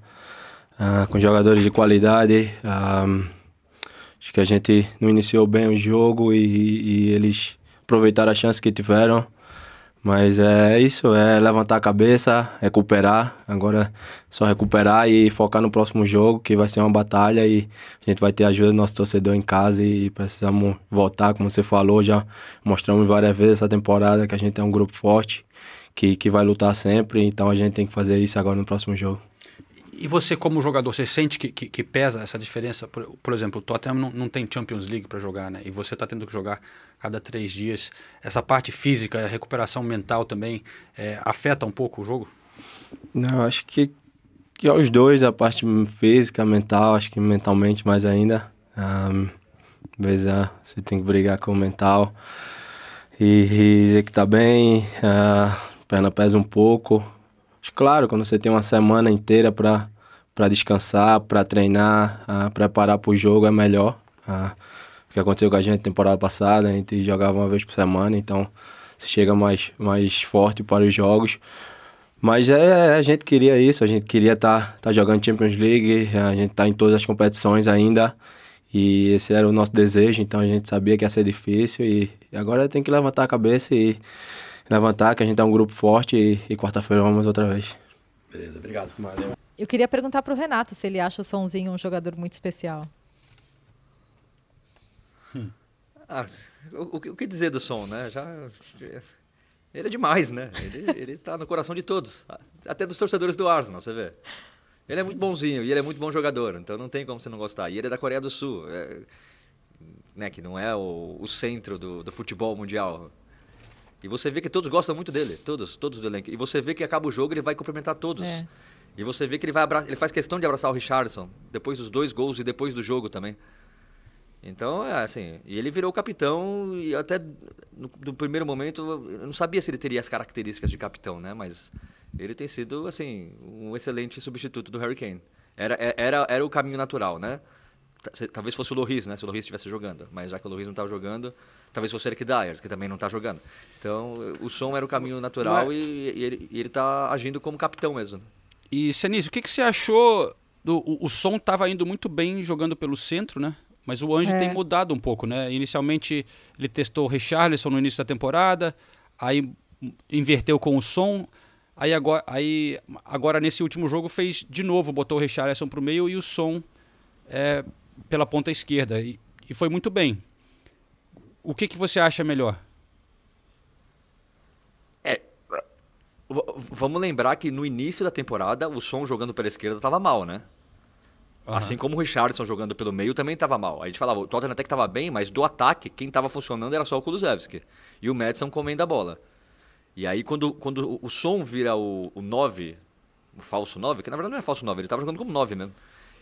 S12: uh, com jogadores de qualidade. Uh, acho que a gente não iniciou bem o jogo e, e eles aproveitaram a chance que tiveram. Mas é isso, é levantar a cabeça, recuperar. Agora é só recuperar e focar no próximo jogo, que vai ser uma batalha e a gente vai ter a ajuda do nosso torcedor em casa e precisamos voltar, como você falou, já mostramos várias vezes essa temporada que a gente é um grupo forte, que, que vai lutar sempre, então a gente tem que fazer isso agora no próximo jogo.
S1: E você, como jogador, você sente que, que, que pesa essa diferença? Por, por, exemplo, o Tottenham não, não tem Champions League para jogar, né? E você está tendo que jogar cada três dias. Essa parte física, a recuperação mental também, é, afeta um pouco o jogo?
S12: Não, acho que, que dois, a parte física, mental, acho que mentalmente mais ainda. Um, vezes uh, você tem que brigar com o mental e, dizer que tá bem, uh, perna pesa um pouco Claro, quando você tem uma semana inteira para para descansar, para treinar, uh, preparar para o jogo é melhor. Uh, o que aconteceu com a gente temporada passada, a gente jogava uma vez por semana, então você chega mais, mais forte para os jogos. Mas é, a gente queria isso, a gente queria estar tá, tá jogando Champions League, a gente está em todas as competições ainda. E esse era o nosso desejo, então a gente sabia que ia ser difícil e agora tem que levantar a cabeça e levantar, que a gente é um grupo forte e, e quarta-feira vamos outra vez.
S1: Beleza, obrigado. Valeu.
S9: Eu queria perguntar para o Renato se ele acha o Sonzinho um jogador muito especial.
S10: Hum. Ah, o, o, que dizer do Som, né? Já, ele é demais, né? Ele está no coração de todos, até dos torcedores do Arsenal, você vê. Ele é muito bonzinho e ele é muito bom jogador, então não tem como você não gostar. E ele é da Coreia do Sul, é, né, que não é o, o centro do, do futebol mundial. E você vê que todos gostam muito dele, todos, todos do elenco. E você vê que acaba o jogo ele vai cumprimentar todos. É. E você vê que ele vai abra... ele faz questão de abraçar o Richardson depois dos dois gols e depois do jogo também. Então, é assim, e ele virou capitão e até no, no, primeiro momento eu não sabia se ele teria as características de capitão, né? Mas ele tem sido, assim, um excelente substituto do Harry Kane. Era, é, era, era o caminho natural, né? Talvez fosse o Loris, né? Se o Loris estivesse jogando. Mas já que o Loris não estava jogando, talvez fosse o Eric Dyer, que também não está jogando. Então, o som era o caminho natural
S1: Mas-
S10: e, e ele, e ele tá agindo como capitão mesmo.
S1: E, Senise, o que, que você achou? Do, o, o som estava indo muito bem jogando pelo centro, né? Mas o Ange
S9: É.
S1: tem mudado um pouco, né? Inicialmente ele testou o Richarlison no início da temporada, aí inverteu com o som, aí agora, aí agora nesse último jogo fez de novo, botou o Richarlison para o meio e o som é, pela ponta esquerda. E, e foi muito bem. O que, que você acha melhor?
S10: É. Vamos lembrar que no início da temporada, o som jogando pela esquerda estava mal, né?
S1: Aham.
S10: Assim como o Richardson jogando pelo meio também estava mal. A gente falava, o Tottenham até que estava bem, mas do ataque, quem estava funcionando era só o Kulusevski. E o Madison comendo a bola. E aí, quando, quando o- o som vira o, o 9, o falso 9, que na verdade não é falso 9, ele estava jogando como 9 mesmo.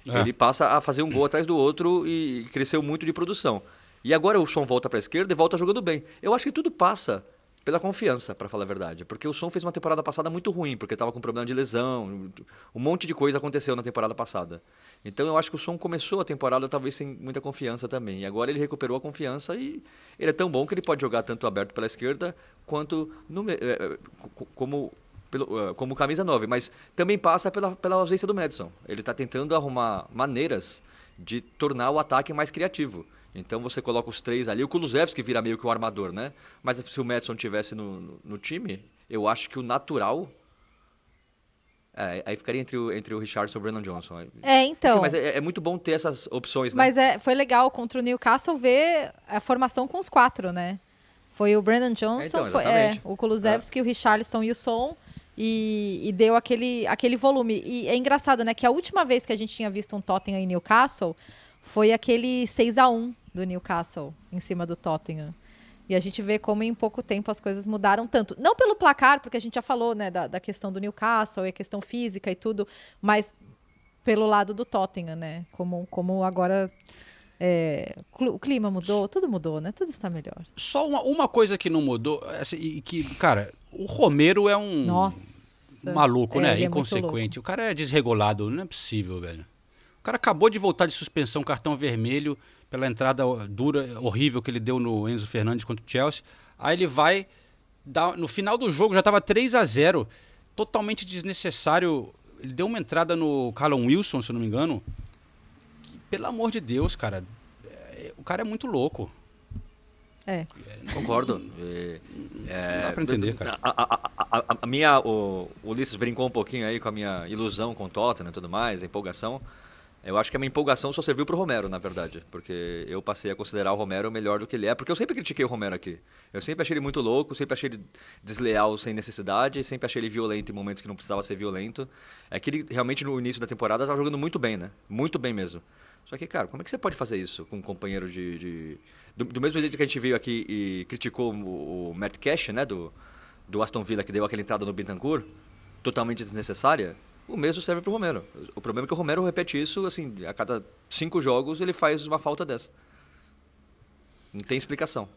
S1: É.
S10: Ele passa a fazer um gol atrás do outro e cresceu muito de produção. E agora o som volta para a esquerda e volta jogando bem. Eu acho que tudo passa pela confiança, para falar a verdade. Porque o som fez uma temporada passada muito ruim, porque estava com problema de lesão, um monte de coisa aconteceu na temporada passada. Então eu acho que o som começou a temporada talvez sem muita confiança também. E agora ele recuperou a confiança e ele é tão bom que ele pode jogar tanto aberto pela esquerda quanto no, eh, eh, co- como eh, como camisa 9, mas também passa pela, pela ausência do Madison. Ele está tentando arrumar maneiras de tornar o ataque mais criativo. Então você coloca os três ali, o Kulusevski vira meio que o armador, né? Mas se o Madison tivesse no, no, no time, eu acho que o natural é, aí ficaria entre o, entre o Richardson e o Brandon Johnson.
S9: É, então.
S10: Enfim, mas é, é muito bom ter essas opções, né?
S9: Mas é, foi legal contra o Newcastle ver a formação com os quatro, né? Foi o Brandon Johnson,
S10: então,
S9: foi, é, o Kulusevski, o Richarlison e o Son. E, e deu aquele, aquele volume. E é engraçado, né? Que a última vez que a gente tinha visto um Tottenham em Newcastle foi aquele 6 a 1 do Newcastle em cima do Tottenham. E a gente vê como em pouco tempo as coisas mudaram tanto. Não pelo placar, porque a gente já falou né, da, da questão do Newcastle e a questão física e tudo, mas pelo lado do Tottenham, né? Como, como agora é, o clima mudou, tudo mudou, né? Tudo está melhor.
S1: Só uma, uma coisa que não mudou, assim, e que, cara, o Romero é um
S9: Nossa.
S1: maluco,
S9: É,
S1: né?
S9: é
S1: Inconsequente. o cara é desregulado, não é possível, velho. O cara acabou de voltar de suspensão, cartão vermelho, pela entrada dura, horrível que ele deu no Enzo Fernandes contra o Chelsea. Aí ele vai, dar, no final do jogo já estava 3 a 0 totalmente desnecessário. Ele deu uma entrada no Callum Wilson, se eu não me engano. que, pelo amor de Deus, cara, é, o cara é muito louco.
S9: É.
S10: Concordo. E, é,
S1: Não dá pra entender, cara.
S10: A, a- a- a- a minha, o, o Ulisses brincou um pouquinho aí com a minha ilusão com o Tottenham e tudo mais, a empolgação. Eu acho que a minha empolgação só serviu pro Romero, na verdade. Porque eu passei a considerar o Romero melhor do que ele é. Porque eu sempre critiquei o Romero aqui. Eu sempre achei ele muito louco, sempre achei ele desleal sem necessidade, sempre achei ele violento em momentos que não precisava ser violento. É que ele realmente no início da temporada estava jogando muito bem, né? Muito bem mesmo. Só que, cara, como é que você pode fazer isso com um companheiro de. de- Do, do mesmo jeito que a gente veio aqui e criticou o, o Matt Cash, né? Do, do Aston Villa, que deu aquela entrada no Bintancourt, totalmente desnecessária. O mesmo serve pro Romero. O problema é que o Romero repete isso, assim, a cada cinco jogos ele faz uma falta dessa. Não tem explicação.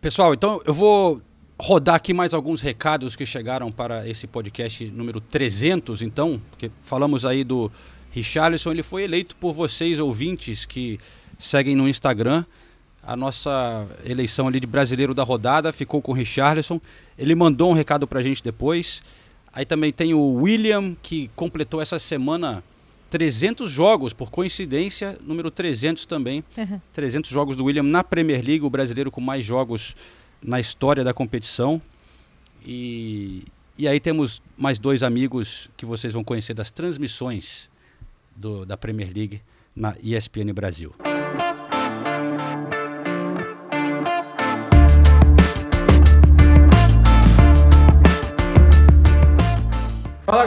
S1: Pessoal, então eu vou rodar aqui mais alguns recados que chegaram para esse podcast número 300, então, porque falamos aí do Richarlison, ele foi eleito por vocês ouvintes que seguem no Instagram. A nossa eleição ali de brasileiro da rodada ficou com o Richarlison. Ele mandou um recado pra gente depois. Aí também tem o William, que completou essa semana 300 jogos, por coincidência, número 300 também. 300 jogos do William na Premier League, o brasileiro com mais jogos na história da competição. E, e aí temos mais dois amigos que vocês vão conhecer das transmissões do- da Premier League na ESPN Brasil.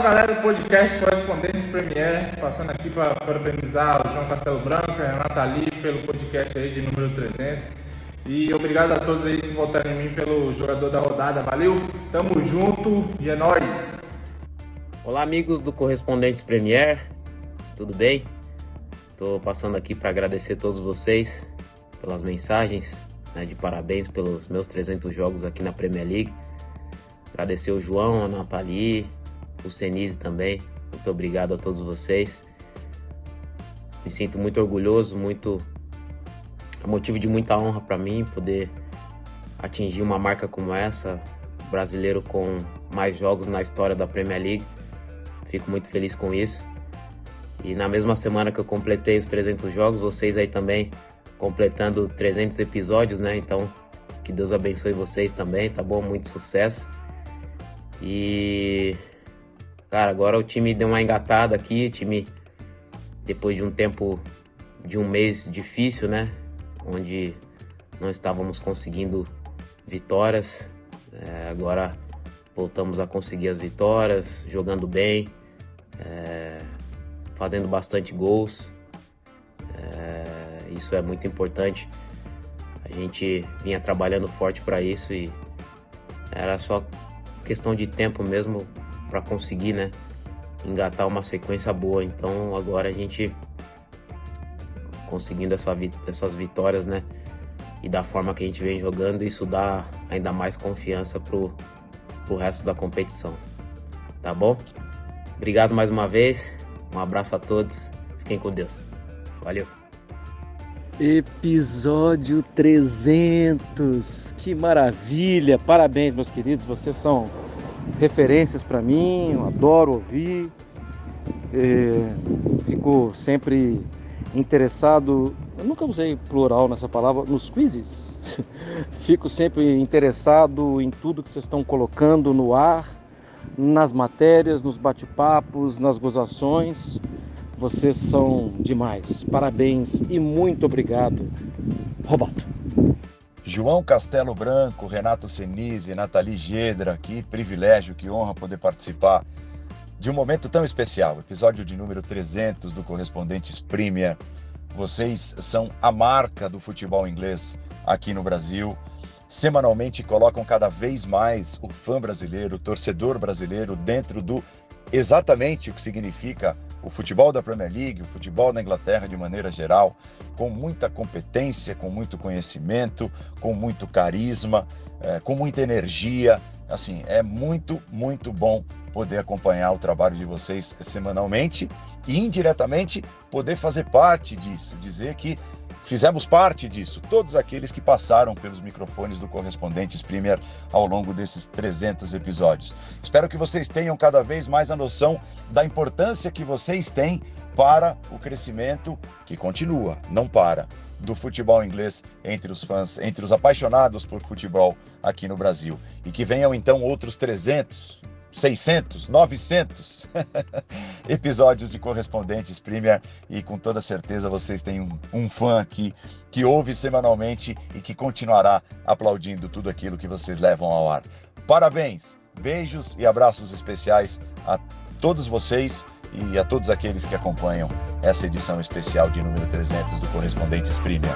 S13: Galera do podcast Correspondentes Premier, passando aqui para parabenizar o João Castelo Branco e a Renata Ali pelo podcast aí de número 300. E obrigado a todos aí que votaram em mim pelo jogador da rodada. Valeu, tamo junto e é nóis!
S14: Olá, amigos do Correspondentes Premier, tudo bem? Estou passando aqui para agradecer todos vocês pelas mensagens né, de parabéns pelos meus 300 jogos aqui na Premier League. Agradecer o João, a Nathalie, o Senise também, Muito obrigado a todos vocês. Me sinto muito orgulhoso, muito é motivo de muita honra para mim poder atingir uma marca como essa, brasileiro com mais jogos na história da Premier League. Fico muito feliz com isso. E na mesma semana que eu completei os 300 jogos, vocês aí também completando 300 episódios, né? Então, que Deus abençoe vocês também, tá bom? Muito sucesso. E cara, agora o time deu uma engatada aqui, o time depois de um tempo de um mês difícil, né? Onde não estávamos conseguindo vitórias. É, agora voltamos a conseguir as vitórias, jogando bem, é, fazendo bastante gols. É, isso é muito importante. A gente vinha trabalhando forte para isso e era só questão de tempo mesmo para conseguir, né, engatar uma sequência boa. Então agora a gente conseguindo essa, essas vitórias, né, e da forma que a gente vem jogando, isso dá ainda mais confiança pro, pro resto da competição. Tá bom? Obrigado mais uma vez. Um abraço a todos. Fiquem com Deus. Valeu.
S15: Episódio 300. Que maravilha! Parabéns, meus queridos. Vocês são referências para mim. Adoro ouvir. É, fico sempre interessado eu nunca usei plural nessa palavra, nos quizzes. Fico sempre interessado em tudo que vocês estão colocando no ar, nas matérias, nos bate-papos, nas gozações. Vocês são demais. Parabéns e muito obrigado. Roberto.
S3: João Castelo Branco, Renato Senise, Nathalie Gedra, que privilégio, que honra poder participar de um momento tão especial, episódio de número 300 do Correspondentes Premier vocês são a marca do futebol inglês aqui no Brasil. Semanalmente colocam cada vez mais o fã brasileiro, o torcedor brasileiro dentro do exatamente o que significa o futebol da Premier League, o futebol da Inglaterra de maneira geral, com muita competência, com muito conhecimento, com muito carisma, é, com muita energia. Assim, é muito, muito bom poder acompanhar o trabalho de vocês semanalmente e indiretamente poder fazer parte disso, dizer que fizemos parte disso, todos aqueles que passaram pelos microfones do Correspondentes Premier ao longo desses 300 episódios. Espero que vocês tenham cada vez mais a noção da importância que vocês têm para o crescimento que continua, não para, do futebol inglês entre os fãs, entre os apaixonados por futebol aqui no Brasil. E que venham então outros 300, 600, 900 episódios de Correspondentes Premier e com toda certeza vocês têm um, um, fã aqui que ouve semanalmente e que continuará aplaudindo tudo aquilo que vocês levam ao ar. Parabéns, beijos e abraços especiais a todos vocês e a todos aqueles que acompanham essa edição especial de número 300 do Correspondentes Premier.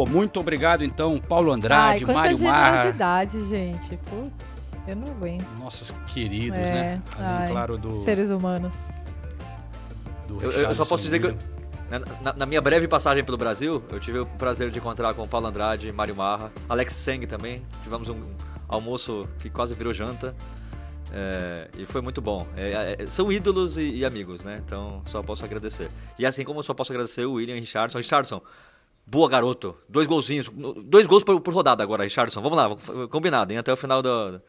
S1: Pô, muito obrigado então, Paulo Andrade,
S9: Ai,
S1: Mário Marra.
S9: gente. Putz, eu não aguento.
S1: Nossos queridos,
S9: é,
S1: né? Além,
S9: ai,
S1: claro, do.
S9: Seres humanos.
S1: Do
S10: eu, eu só posso dizer que. Eu, na, na, minha breve passagem pelo Brasil, eu tive o prazer de encontrar com Paulo Andrade, Mário Marra, Alex Seng também. Tivemos um almoço que quase virou janta. É, e foi muito bom. É, é, são ídolos e, e, amigos, né? Então só posso agradecer. E assim como só posso agradecer o William Richardson. Richardson, Boa, garoto. Dois golzinhos. Dois gols por, por rodada agora, Richardson. Vamos lá, combinado, hein? Até o final do,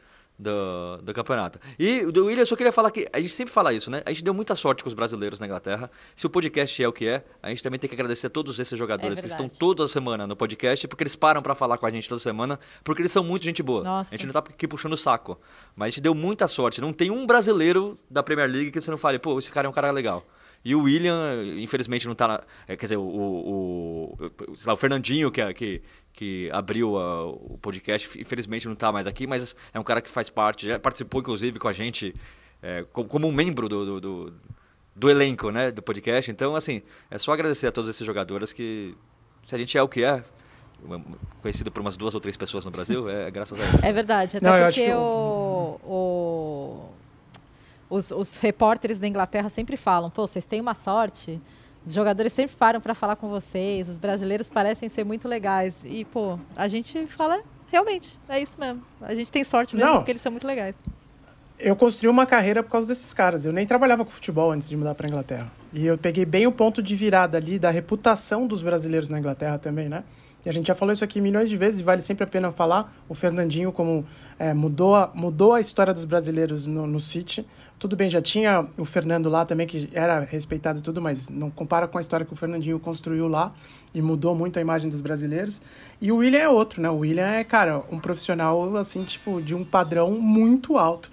S10: do, do campeonato. E do William, eu só queria falar que a gente sempre fala isso, né? A gente deu muita sorte com os brasileiros na Inglaterra. Se o podcast é o que é, a gente também tem que agradecer a todos esses jogadores é que estão toda semana no podcast, porque eles param para falar com a gente toda semana, porque eles são muito gente boa.
S9: Nossa.
S10: A gente não tá aqui puxando o saco. Mas a gente deu muita sorte. Não tem um brasileiro da Premier League que você não fale, pô, esse cara é um cara legal. E o William, infelizmente, não está na. É, quer dizer, o, o, o, lá, o Fernandinho, que, que, que abriu a, o podcast, infelizmente não está mais aqui, mas é um cara que faz parte, já participou, inclusive, com a gente é, como, como, um membro do, do, do, do, elenco né, do podcast. Então, assim, é só agradecer a todos esses jogadores que, se a gente é o que é, conhecido por umas duas ou três pessoas no Brasil, é graças a ele.
S9: É verdade, até
S2: Não, eu acho
S9: porque
S2: que
S9: o, o- os, os repórteres da Inglaterra sempre falam, pô, vocês têm uma sorte, os jogadores sempre param para falar com vocês, os brasileiros parecem ser muito legais. E, pô, a gente fala, realmente, é isso mesmo. A gente tem sorte mesmo,
S2: Não.
S9: porque eles são muito legais.
S2: Eu construí uma carreira por causa desses caras. Eu nem trabalhava com futebol antes de mudar para Inglaterra. E eu peguei bem o ponto de virada ali da reputação dos brasileiros na Inglaterra também, né? E a gente já falou isso aqui milhões de vezes e vale sempre a pena falar. O Fernandinho, como é, mudou, a, mudou a história dos brasileiros no, no City. Tudo bem, já tinha o Fernando lá também, que era respeitado e tudo, mas não compara com a história que o Fernandinho construiu lá e mudou muito a imagem dos brasileiros. E o William é outro, né? O William é, cara, um profissional, assim, tipo, de um padrão muito alto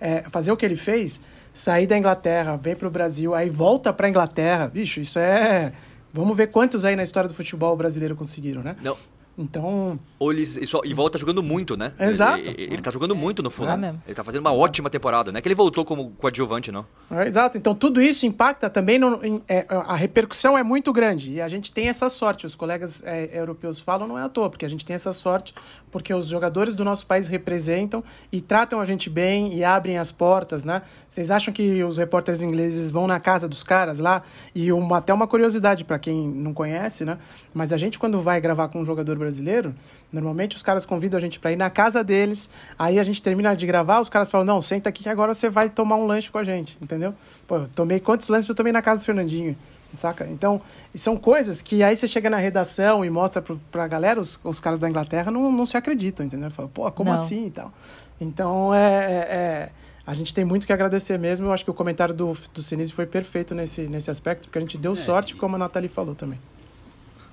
S2: é, fazer o que ele fez, sair da Inglaterra, vem pro Brasil, aí volta pra Inglaterra, bicho, isso é. Vamos ver quantos aí na história do futebol brasileiro conseguiram, né?
S10: Não.
S2: Então.
S10: Ou ele, e só- e volta jogando muito, né?
S2: Exato.
S10: Ele, ele, ele tá jogando muito no Fulham.
S2: É mesmo.
S10: Ele tá fazendo uma ótima temporada, né? Que ele voltou como coadjuvante, não?
S2: É, exato. Então tudo isso impacta também. No, em- é, a repercussão é muito grande. E a gente tem essa sorte. Os colegas é, europeus falam, não é à toa, porque a gente tem essa sorte, porque os jogadores do nosso país representam e tratam a gente bem e abrem as portas, né? Vocês acham que os repórteres ingleses vão na casa dos caras lá? E uma, até uma curiosidade para quem não conhece, né? Mas a gente, quando vai gravar com um jogador brasileiro, normalmente os caras convidam a gente para ir na casa deles. Aí a gente termina de gravar, os caras falam: Não, senta aqui que agora você vai tomar um lanche com a gente, entendeu? Pô, eu tomei quantos lanches eu tomei na casa do Fernandinho, saca? Então, são coisas que aí você chega na redação e mostra pro, pra galera, os, os caras da Inglaterra não, não se acreditam, entendeu? Fala, pô, como
S9: Não.
S2: assim e tal. Então, é, é- é- a gente tem muito que agradecer mesmo. Eu acho que o comentário do, do Sinise foi perfeito nesse, nesse aspecto, porque a gente deu sorte, como a Nathalie falou também.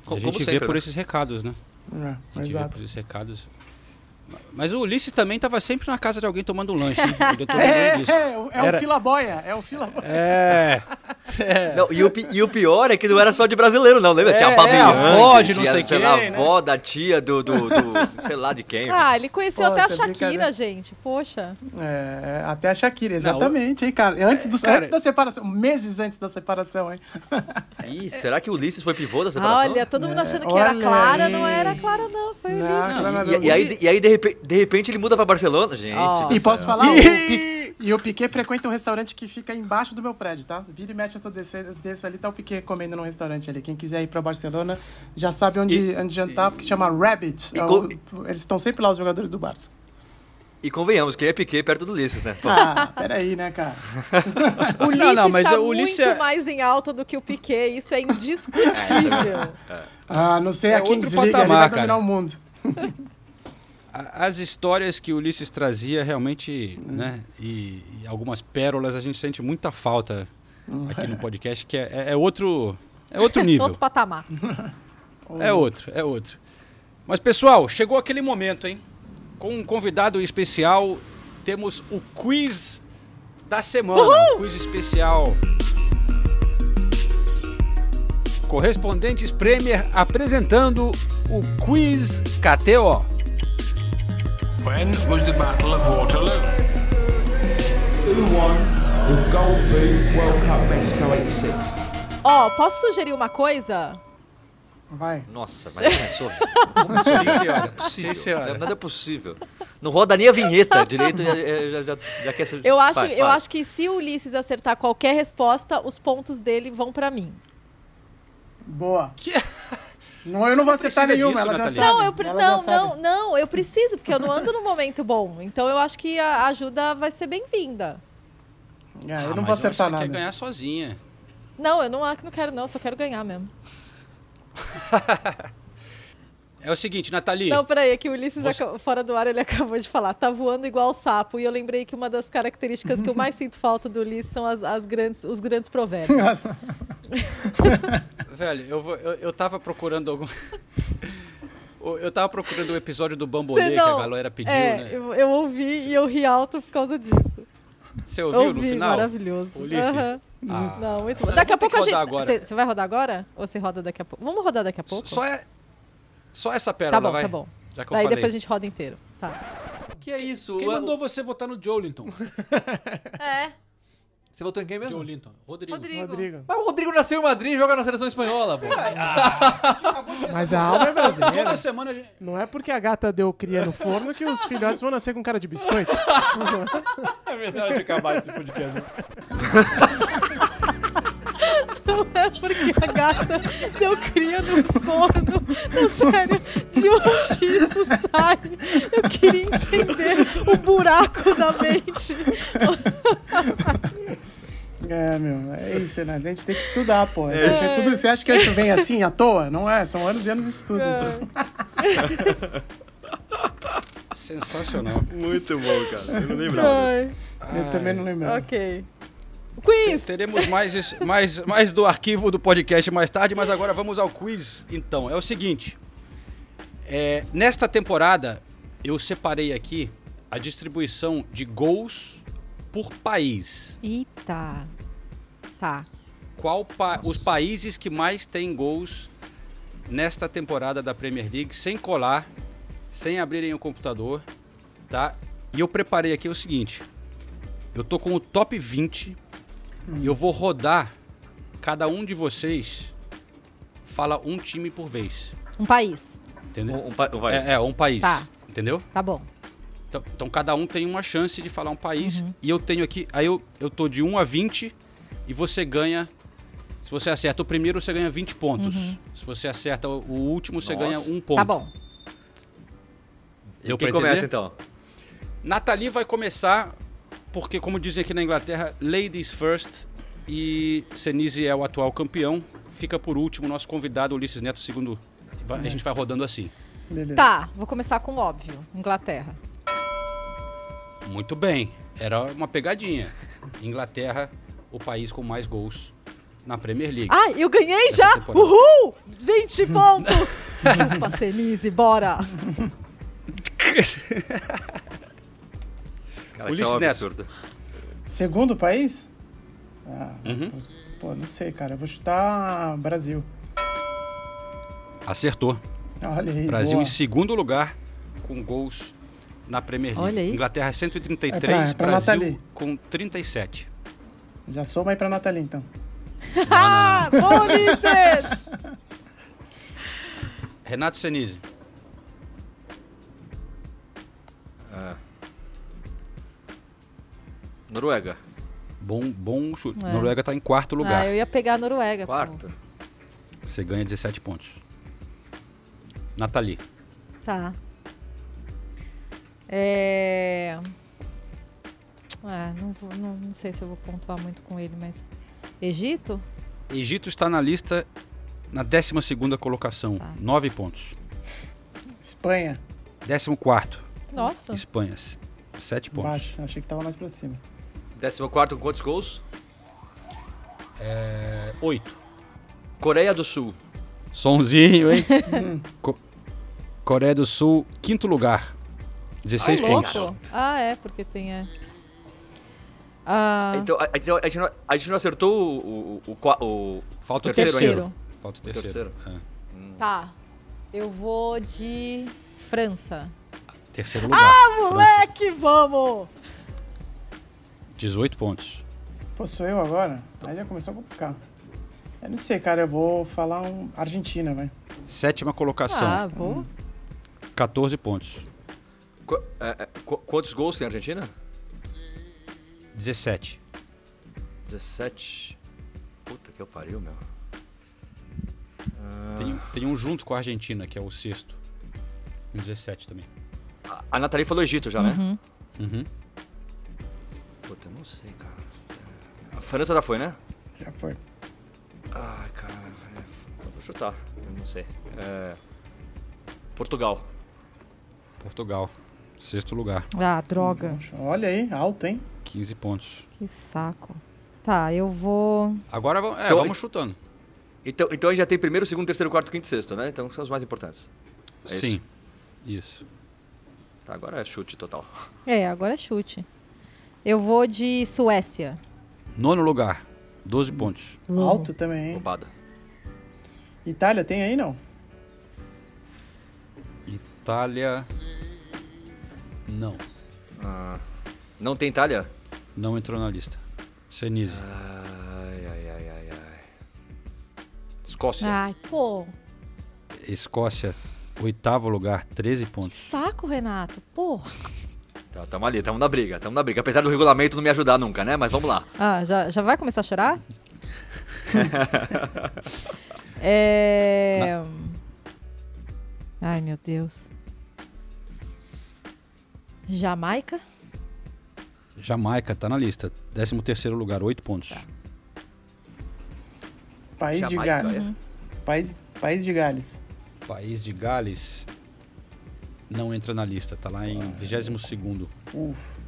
S1: a gente vê por esses recados, né?
S2: É, exato.
S1: esses recados. Mas o Ulisses também estava sempre na casa de alguém tomando um lanche. hein? Eu tô lembrando
S2: É, é, o- é
S1: Era-
S2: o fila-boia, é o fila-boia.
S1: É.
S10: Não, e, o, e o pior é que não era só de brasileiro, não, lembra?
S1: É,
S10: tinha a
S1: é,
S10: Babi
S1: a avó de não
S10: tinha,
S1: sei quem,
S10: a
S1: né?
S10: avó da tia do, do, do- sei lá de quem.
S9: Ah, ele conheceu
S2: Pô,
S9: até a Shakira, gente. Poxa.
S2: É, até a Shakira, exatamente, hein, cara. Antes, dos,
S1: Cara-
S2: antes da separação, meses antes da separação, hein?
S10: Ih, será que o Ulisses foi pivô da separação?
S9: Olha, todo mundo
S2: É,
S9: achando que era
S2: olha
S9: Clara,
S2: aí.
S9: não era Clara, não. Foi o Ulisses.
S2: Não,
S10: E, e aí, e aí de, repente, de repente, ele muda pra Barcelona, gente. Do
S2: E posso falar? E o Piquet frequenta um restaurante que fica embaixo do meu prédio, tá? Vira e mexe, eu tô descendo, desço ali, tá o Piquet comendo num restaurante ali. Quem quiser ir pra Barcelona já sabe onde, onde jantar, porque chama Rabbits.
S10: e
S2: É o- Eles estão sempre lá, os jogadores do Barça.
S10: E convenhamos, quem é Piquet perto do Ulisses, né? Pô.
S2: Ah, peraí, né, cara?
S9: O Ulisses
S1: não, mas
S9: tá
S1: o Ulisses
S9: muito
S1: é-
S9: mais em alta do que o Piquet, isso é indiscutível.
S2: Ah, não sei
S1: É
S2: a quem
S1: outro
S2: desliga, ele
S1: patamar,
S2: vai dominar
S1: cara.
S2: o mundo.
S1: As histórias que o Ulisses trazia realmente, né? E, e algumas pérolas a gente sente muita falta aqui no podcast, que é, é- é outro. É outro nível.
S9: Outro patamar.
S1: É outro, é outro. Mas, pessoal, chegou aquele momento, hein? Com um convidado especial, temos o quiz da semana. Um quiz especial. Correspondentes Premier apresentando o quiz KTO.
S16: When was the Battle of Waterloo? Who won the Gold Boot World Cup Mexico 86?
S9: Ó, posso sugerir uma coisa?
S2: Vai.
S10: Nossa, mas começou. Começou.
S1: Sim, senhora.
S10: Não é possível.
S1: Sim, senhora.
S10: Não, Nada é possível. Não roda nem a vinheta direito, já, já, já, já quer ser...
S9: Eu acho,
S10: Vai,
S9: eu
S10: vai.
S9: acho que se o Ulisses acertar qualquer resposta, os pontos dele vão pra mim.
S2: Boa.
S1: Que-
S2: Não, eu
S1: Você
S2: não vou acertar nenhuma,
S1: disso,
S2: ela já sabe.
S9: Não, eu pre-
S2: ela já
S9: não,
S2: sabe.
S9: não, não, eu preciso, porque eu não ando num momento bom. Então eu acho que a ajuda vai ser bem-vinda.
S2: É, eu
S1: Ah,
S2: não vou acertar
S1: você
S2: nada.
S1: quer ganhar sozinha.
S9: Não, eu não, não quero, não, eu só quero ganhar mesmo.
S1: É o seguinte, Nathalie.
S9: Não, peraí, é que o Ulisses,
S1: Você-
S9: fora do ar, ele acabou de falar, tá voando igual sapo. E eu lembrei que uma das características que eu mais sinto falta do Ulisses são as, as grandes, os grandes provérbios.
S1: Velho, eu, vou, eu, eu tava procurando algum. Eu tava procurando o episódio do Bambolê
S9: Você
S1: que a
S9: não-
S1: galera pediu,
S9: é,
S1: né?
S9: eu, eu ouvi e eu ri alto por causa disso.
S1: Você ouviu
S9: ouvi,
S1: no final?
S9: maravilhoso.
S1: Ulisses?
S9: Aham.
S1: Ah.
S9: Não, muito bom.
S1: Não,
S9: Daqui a pouco a gente.
S1: rodar agora.
S9: Você você vai rodar agora? Ou você roda daqui a pouco? Vamos rodar daqui a pouco?
S1: Só, é, só essa pérola,
S9: Tá bom,
S1: vai.
S9: tá bom.
S1: Já que eu
S9: Daí
S1: falei.
S9: depois a gente roda inteiro. Tá.
S17: Que é isso?
S18: Quem
S17: O-
S18: mandou você votar no Jolinton?
S9: É.
S17: Você votou em quem mesmo?
S18: Jolinton. Rodrigo.
S9: Rodrigo.
S2: Rodrigo.
S17: Mas o Rodrigo nasceu em Madrid e joga na seleção espanhola, pô.
S2: Mas a alma é brasileira.
S1: Toda semana a gente...
S2: Não é porque a gata deu cria no forno que os filhotes vão nascer com cara de biscoito.
S4: É verdade acabar esse podcast.
S9: Não é porque a gata deu cria no forno. Não, sério, de onde isso sai? Eu queria entender o buraco da mente.
S2: É, meu, é isso, né? A gente tem que estudar, pô.
S1: É.
S2: Você, tudo, você acha que isso vem assim à toa? Não é, são anos e anos de estudo.
S1: Sensacional.
S5: Muito bom, cara. Eu não lembrava.
S9: Ai.
S2: Eu também não lembrava.
S9: Ok. Quiz!
S1: Teremos mais, mais, mais do arquivo do podcast mais tarde, mas agora vamos ao quiz. Então, é o seguinte. é, nesta temporada, eu separei aqui a distribuição de gols por país.
S9: Eita. Tá.
S1: Qual pa- os países que mais têm gols nesta temporada da Premier League, sem colar, sem abrirem o computador, tá? E eu preparei aqui o seguinte. Eu tô com o top 20 e eu vou rodar cada um de vocês fala um time por vez,
S9: Um país.
S1: entendeu?
S10: Um, um pa- um país.
S1: É, é, um país,
S9: Tá.
S1: entendeu?
S9: Tá bom.
S1: Então, então cada um tem uma chance de falar um país.
S9: Uhum.
S1: E eu tenho aqui. Aí eu, eu tô de 1 a 20 e você ganha. Se você acerta o primeiro, você ganha 20 pontos.
S9: Uhum.
S1: Se você acerta o último, você ganha um ponto.
S9: Tá bom.
S10: E
S1: Deu
S10: quem
S1: pra
S10: começa então?
S1: Nathalie vai começar, porque, como dizem aqui na Inglaterra, ladies first. E Senise é o atual campeão. Fica por último nosso convidado, Ulisses Neto, segundo. Vai- A gente vai rodando assim.
S2: Beleza.
S9: Tá, vou começar com o óbvio. Inglaterra.
S1: Muito bem. Era uma pegadinha. Inglaterra, o país com mais gols na Premier League.
S9: Ah, eu ganhei já!
S1: temporada.
S9: Uhul! 20 pontos! Chupa, Senise, bora!
S10: Cara,
S1: Ulisses
S10: isso é um
S1: Neto.
S10: absurdo.
S2: Segundo país? Ah,
S1: Uhum.
S2: Pô, não sei, cara. Eu vou chutar Brasil.
S1: Acertou.
S2: Olha aí.
S1: Brasil
S2: boa.
S1: em segundo lugar com gols na Premier League.
S9: Olha aí.
S1: Inglaterra 133,
S2: É pra- é pra
S1: Brasil
S2: Nathalie.
S1: com 37.
S2: Já soma aí pra Nathalie, então.
S9: Ah, bom, Ulisses!
S1: Renato Senise.
S10: É. Noruega.
S1: Bom, bom chute.
S9: É.
S1: Noruega está em quarto lugar.
S9: Ah, eu ia pegar a Noruega. pô.
S10: Quarto.
S1: Você ganha 17 pontos. Nathalie.
S9: Tá. É... Ah, não, vou, não, não sei se eu vou pontuar muito com ele, mas... Egito?
S1: Egito está na lista na 12ª colocação,
S9: Tá.
S1: 9 pontos.
S2: Espanha.
S1: 14º,
S9: Nossa.
S1: Espanha, 7 pontos.
S2: Baixo. Achei que tava mais pra cima.
S10: Décimo quarto com quantos gols?
S1: É, 8.
S10: Coreia do Sul.
S1: Sonzinho, hein? Co- Coreia do Sul, quinto lugar. 16
S9: Ah,
S1: pontos.
S9: louco. Ah, é, porque tem... É... Ah,
S10: Então, a, então a, gente não, a gente não acertou o, o, o, o
S1: Falta o
S10: terceiro,
S1: terceiro.
S10: ainda.
S1: Falta o
S10: O
S1: terceiro.
S10: terceiro.
S1: É.
S9: Tá. Eu vou de França.
S1: Terceiro lugar.
S9: Ah,
S1: França,
S9: moleque, vamos!
S1: 18 pontos.
S2: Pô, sou eu agora? Aí já começou a complicar. Eu não sei, cara. Eu vou falar um Argentina, vai.
S1: Sétima colocação,
S9: Ah, boa.
S1: 14 pontos.
S10: Qu- é, é, qu- quantos gols tem a Argentina?
S1: 17.
S10: 17. Puta que eu pariu, meu. Ah,
S1: Tem, tem um junto com a Argentina, que é o sexto. Com 17 também.
S10: a, a Nathalie falou Egito já, né?
S9: Uhum.
S10: Puta, eu não sei, cara. A França já foi, né?
S2: Já foi.
S10: Ai, cara. é, eu vou chutar. Eu não sei. É, Portugal.
S1: Portugal, sexto lugar.
S9: Ah, droga.
S2: Olha aí, alto, hein?
S1: 15 pontos.
S9: Que saco. Tá, eu vou...
S1: Agora vamos- é,
S10: Então,
S1: vamos chutando.
S10: Então, então a gente já tem primeiro, segundo, terceiro, quarto, quinto e sexto, né? Então são os mais importantes. É isso?
S1: Sim. Isso.
S10: Tá, agora é chute total.
S9: É, agora é chute. Eu vou de Suécia.
S1: Nono lugar, 12 pontos.
S2: Alto também, hein?
S10: Roubada.
S2: Itália tem aí, não?
S1: Itália. Não.
S10: Ah, não tem Itália?
S1: Não entrou na lista. Senise.
S10: Ai, ai, ai, ai, ai. Escócia.
S9: Ai, pô.
S1: Escócia, oitavo lugar, 13 pontos.
S9: Saco, Renato. Porra.
S10: Tá, tamo ali, tamo na briga, tamo na briga. Apesar do regulamento não me ajudar nunca, né? Mas vamos lá.
S9: Ah, já, já vai começar a chorar? é... Ai, meu Deus. Jamaica?
S1: Jamaica tá na lista, 13 terceiro lugar, 8 pontos.
S2: País de
S10: Jamaica,
S2: Gales.
S10: é?
S2: País, País de Gales.
S1: País de Gales não entra na lista, tá lá em 22 segundo.
S2: Uf.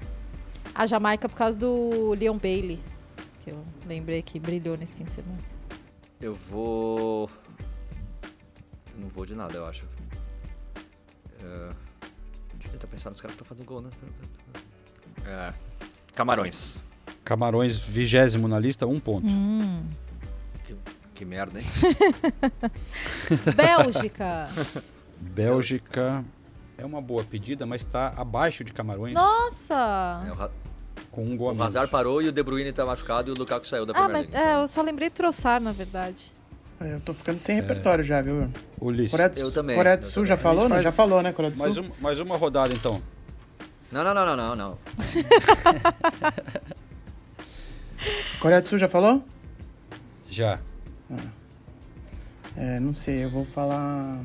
S9: A Jamaica por causa do Leon Bailey. Que eu lembrei que brilhou nesse fim de semana.
S10: Eu vou. Não vou de nada, eu acho. É... Deixa eu tentar pensar nos caras que estão fazendo gol, né? É... Camarões.
S1: Camarões, vigésimo na lista, um ponto.
S9: Hum.
S10: Que, que merda, hein?
S9: Bélgica.
S1: Bélgica é uma boa pedida, mas tá abaixo de Camarões
S9: Nossa!
S10: É, o Ra-
S1: com um gol a
S10: o
S1: menos.
S10: Hazard parou e o De Bruyne tá machucado e o Lukaku saiu da
S9: Ah,
S10: Premier
S9: mas
S10: League.
S9: é, eu só lembrei de Troçar, na verdade.
S2: É, Eu tô ficando sem repertório já, viu?
S1: Ulisses.
S2: Coreia do,
S10: Eu também,
S2: Coreia do
S10: eu
S2: Sul já falou,
S1: gente
S2: né?
S1: faz-
S2: Já falou, né, Coreia do
S1: Mais,
S2: Sul?
S1: um- mais uma rodada então.
S10: Não, não, não, não, não, não.
S2: Coreia do Sul já falou?
S1: Já.
S2: É, não sei, eu vou falar.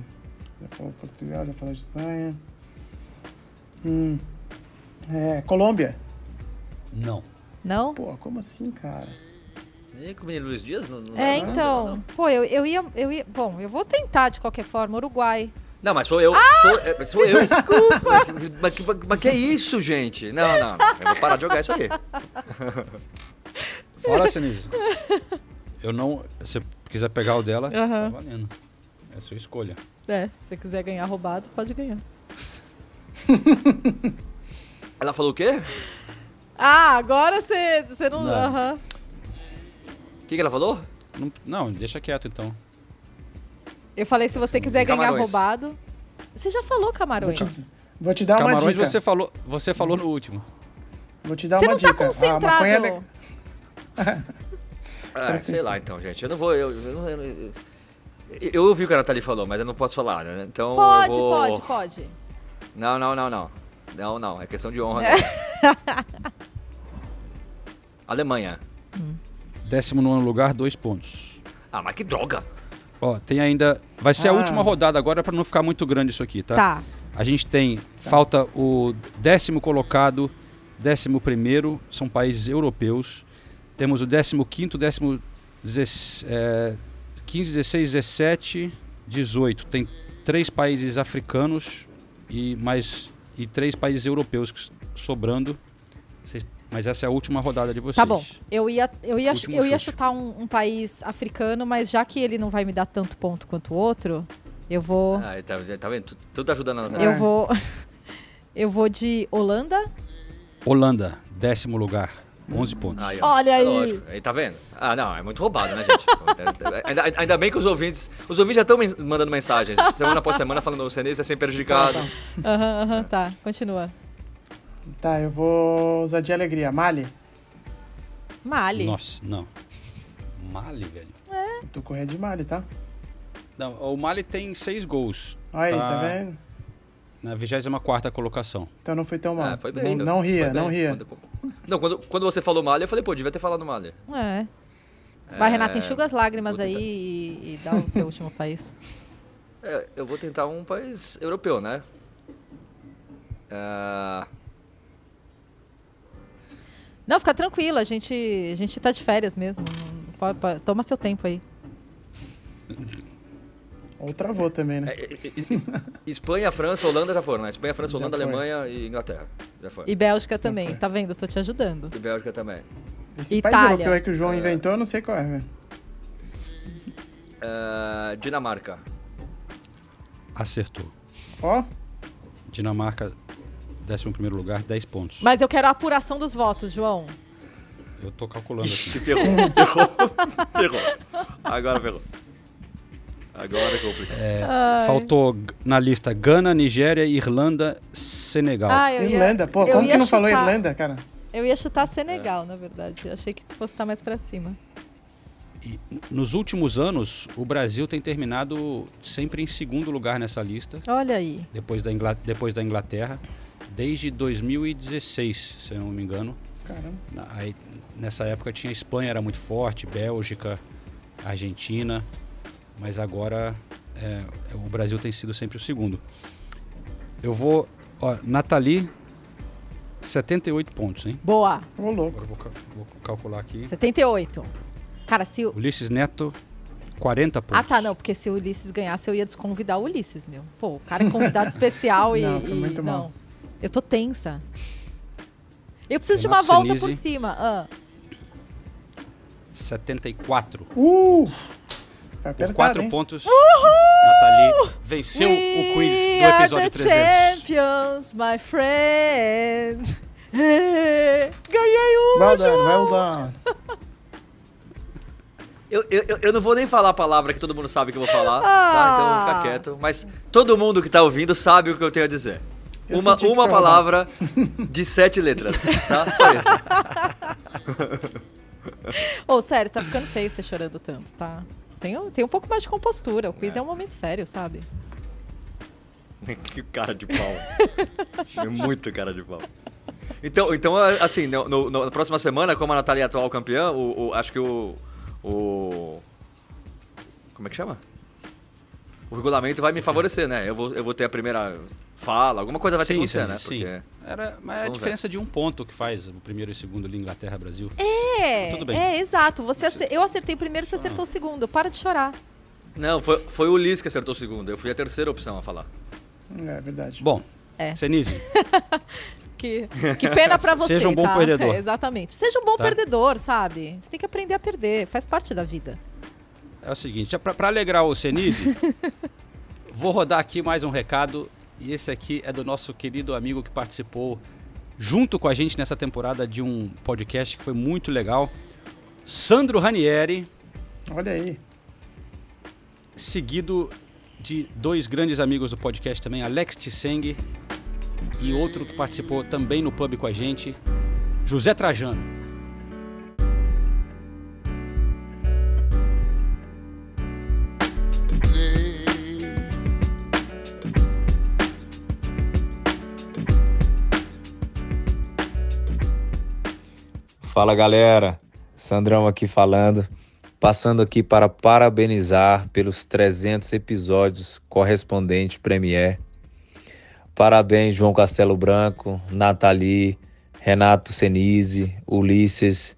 S2: Já falou Portugal, já falou Espanha. Hum. É, Colômbia.
S1: Não.
S9: Não?
S2: Pô, como assim, cara?
S10: E com o menino Luiz Dias? Não, não
S9: É,
S10: não,
S9: então.
S10: Não,
S9: Pô, eu, eu, ia, eu ia. Bom, eu vou tentar de qualquer forma. Uruguai.
S10: Não, mas sou eu. Sou, é, sou eu. Desculpa. Mas, mas, mas que é isso, gente? Não, não, não. Eu vou parar de jogar isso aí.
S1: Fala, Sinise. Eu não. Se você quiser pegar o dela,
S9: Aham.
S1: tá valendo. É a sua escolha.
S9: É, se você quiser ganhar roubado, pode ganhar.
S10: Ela falou o quê?
S9: Ah, agora você, você não.
S1: Não.
S9: Aham.
S10: O que, que ela falou?
S1: Não, não, deixa quieto então.
S9: Eu falei, se você quiser ganhar
S10: Camarões.
S9: roubado. Você já falou camarões.
S2: Vou te, vou te dar uma
S1: Camarões
S2: dica.
S1: você falou, você falou no último.
S2: Vou te dar
S9: Você
S2: uma
S9: não tá
S2: dica. A
S9: concentrado.
S2: maconha é le-
S10: Ah, sei lá então, gente. Eu não vou. Eu, eu, não- eu, eu- eu ouvi o que a Nathalie falou, mas eu não posso falar, né? Então.
S9: Pode,
S10: eu vou...
S9: pode, pode.
S10: Não, não, não, não. Não, não. É questão de honra.
S9: É.
S10: não. Alemanha.
S1: 19 lugar, dois pontos.
S10: Ah, mas que droga!
S1: Ó, tem ainda. Vai ser a
S2: Ah.
S1: última rodada agora pra não ficar muito grande isso aqui, tá?
S9: Tá.
S1: A gente tem. Falta o décimo colocado, décimo primeiro, são países europeus. Temos o décimo quinto, décimo 15, 16, 17, 18. Tem três países africanos e mais e três países europeus sobrando. Vocês- mas essa é a última rodada de vocês.
S9: Tá bom. Eu ia, eu ia,
S1: Último
S9: eu ia chutar um, um país africano, mas já que ele não vai me dar tanto ponto quanto o outro, eu vou.
S10: Ah, tá, tá vendo? Tu- Tudo ajudando a.
S9: Eu vou. Eu vou de Holanda.
S1: Holanda, décimo lugar, 11 pontos.
S10: Aí.
S9: Olha
S10: É
S9: aí.
S10: Lógico. Aí, tá vendo? Ah, não, é muito roubado, né, gente? ainda, ainda bem que os ouvintes. Os ouvintes já estão men- mandando mensagens, semana após semana, falando o Senês é sempre prejudicado.
S9: Aham, aham, tá. Continua.
S2: Tá, eu vou usar de alegria. Mali.
S9: Mali.
S1: Nossa, não. Mali, velho.
S2: Eu tô correndo de Mali, tá?
S1: Não, o Mali tem seis gols.
S2: Aí, tá vendo?
S1: Na 24 colocação.
S2: Então não foi tão mal.
S10: Ah, foi bem.
S2: Não, não ria,
S10: foi bem.
S2: não ria.
S10: Quando, não, quando, quando você falou Mali, eu falei, pô, devia ter falado Mali.
S9: É. Vai,
S10: É,
S9: Renata, enxuga as lágrimas aí e, e dá o seu último país.
S10: É, eu vou tentar um país europeu, né? É,
S9: Não, fica tranquilo, a gente, a gente tá de férias mesmo. Não- pode- pode- toma seu tempo aí.
S2: Ou travou também, né?
S10: é, é, é, Espanha, França, Holanda já foram, né? Espanha, França, Holanda. Alemanha e Inglaterra. Já foi.
S9: E Bélgica também, tá vendo? Eu tô te ajudando.
S10: E Bélgica também.
S2: Esse
S9: Itália.
S2: país europeu aí que o João inventou, eu não sei qual é, velho.
S10: É, Dinamarca.
S1: Acertou.
S2: Ó,
S1: Dinamarca, 11 lugar, 10 pontos.
S9: Mas eu quero a apuração dos votos, João.
S1: Eu tô calculando aqui.
S10: Ferrou, ferrou, ferrou. Agora ferrou. Agora.
S1: É,
S9: Ai.
S1: faltou g- na lista Gana, Nigéria, Irlanda, Senegal.
S9: Ah, eu ia-
S2: Irlanda. Pô, como que não falou Irlanda, cara?
S9: Eu ia chutar Senegal, na verdade. Eu achei que fosse estar mais pra cima.
S1: e nos últimos anos, o Brasil tem terminado sempre em segundo lugar nessa lista.
S9: Olha aí.
S1: Depois da, Ingla- depois da Inglaterra. Desde 2016, se eu não me engano.
S2: Caramba.
S1: Aí, nessa época tinha Espanha, era muito forte, Bélgica, Argentina. Mas agora é, o Brasil tem sido sempre o segundo. Eu vou. Ó, Nathalie, 78 pontos, hein?
S9: Boa.
S2: Ô, louco.
S1: Agora eu vou, vou calcular aqui.
S9: 78. Cara, se o.
S1: Ulisses Neto, 40 pontos.
S9: Ah, tá, não, porque se o Ulisses ganhasse, eu ia desconvidar o Ulisses, meu. Pô, o cara é convidado especial e.
S2: Não, foi
S9: e-
S2: muito
S9: não.
S2: mal.
S9: Eu tô tensa. Eu preciso de
S1: Renato
S9: uma volta
S1: Senise.
S9: por cima. Ah,
S1: 74.
S2: Uh!
S1: Por
S2: Tá apertado,
S1: 4
S2: hein?
S1: pontos, Nathalie venceu o quiz
S9: We
S1: do
S9: are
S1: episódio
S9: the
S1: 300.
S9: champions, my friend. Ganhei uma,
S2: Well done,
S9: João.
S2: well done.
S10: Eu, eu, eu- não vou nem falar a palavra que todo mundo sabe que eu vou falar, tá?
S9: Ah.
S10: Então eu vou ficar quieto. Mas todo mundo que tá ouvindo sabe o que eu tenho a dizer.
S2: Eu
S10: uma uma palavra de sete letras, tá? Só isso.
S9: Ô, sério, tá ficando feio você chorando tanto, tá? Tem, um- tem um pouco mais de compostura. O quiz é, um momento sério, sabe?
S10: que cara de pau. é muito cara de pau. Então, então assim, no, no- na próxima semana, como a Natália é atual campeã, o, o- acho que o, o. Como é que chama? O regulamento vai me favorecer, né? Eu vou, eu vou ter a primeira fala, alguma coisa vai ter que
S1: Sim,
S10: acontecer,
S1: sim,
S10: né?
S1: sim.
S10: Porque.
S1: Era, mas é a diferença de um ponto que faz o primeiro e o segundo ali, Inglaterra, Brasil.
S9: É,
S1: Tudo bem.
S9: é, exato. Você acer- Eu acertei o primeiro, você acertou o segundo. Para de chorar.
S10: Não, foi, foi o Liz que acertou o segundo. Eu fui a terceira opção a falar.
S2: É verdade.
S1: Bom,
S9: É.
S1: Senise,
S9: Que, que pena pra você,
S1: Seja um bom
S9: tá?
S1: perdedor.
S9: É, exatamente. Seja um bom
S1: Tá.
S9: perdedor, sabe? Você tem que aprender a perder. Faz parte da vida.
S1: É o seguinte, pra alegrar o Senise, vou rodar aqui mais um recado. E esse aqui é do nosso querido amigo que participou junto com a gente nessa temporada de um podcast que foi muito legal. Sandro Ranieri,
S2: Olha aí.
S1: seguido de dois grandes amigos do podcast também, Alex Tseng e outro que participou também no pub com a gente, José Trajano.
S18: Fala galera, Sandrão aqui falando, passando aqui para parabenizar pelos 300 episódios correspondente Premier. Parabéns João Castelo Branco, Nathalie, Renato Senise, Ulisses,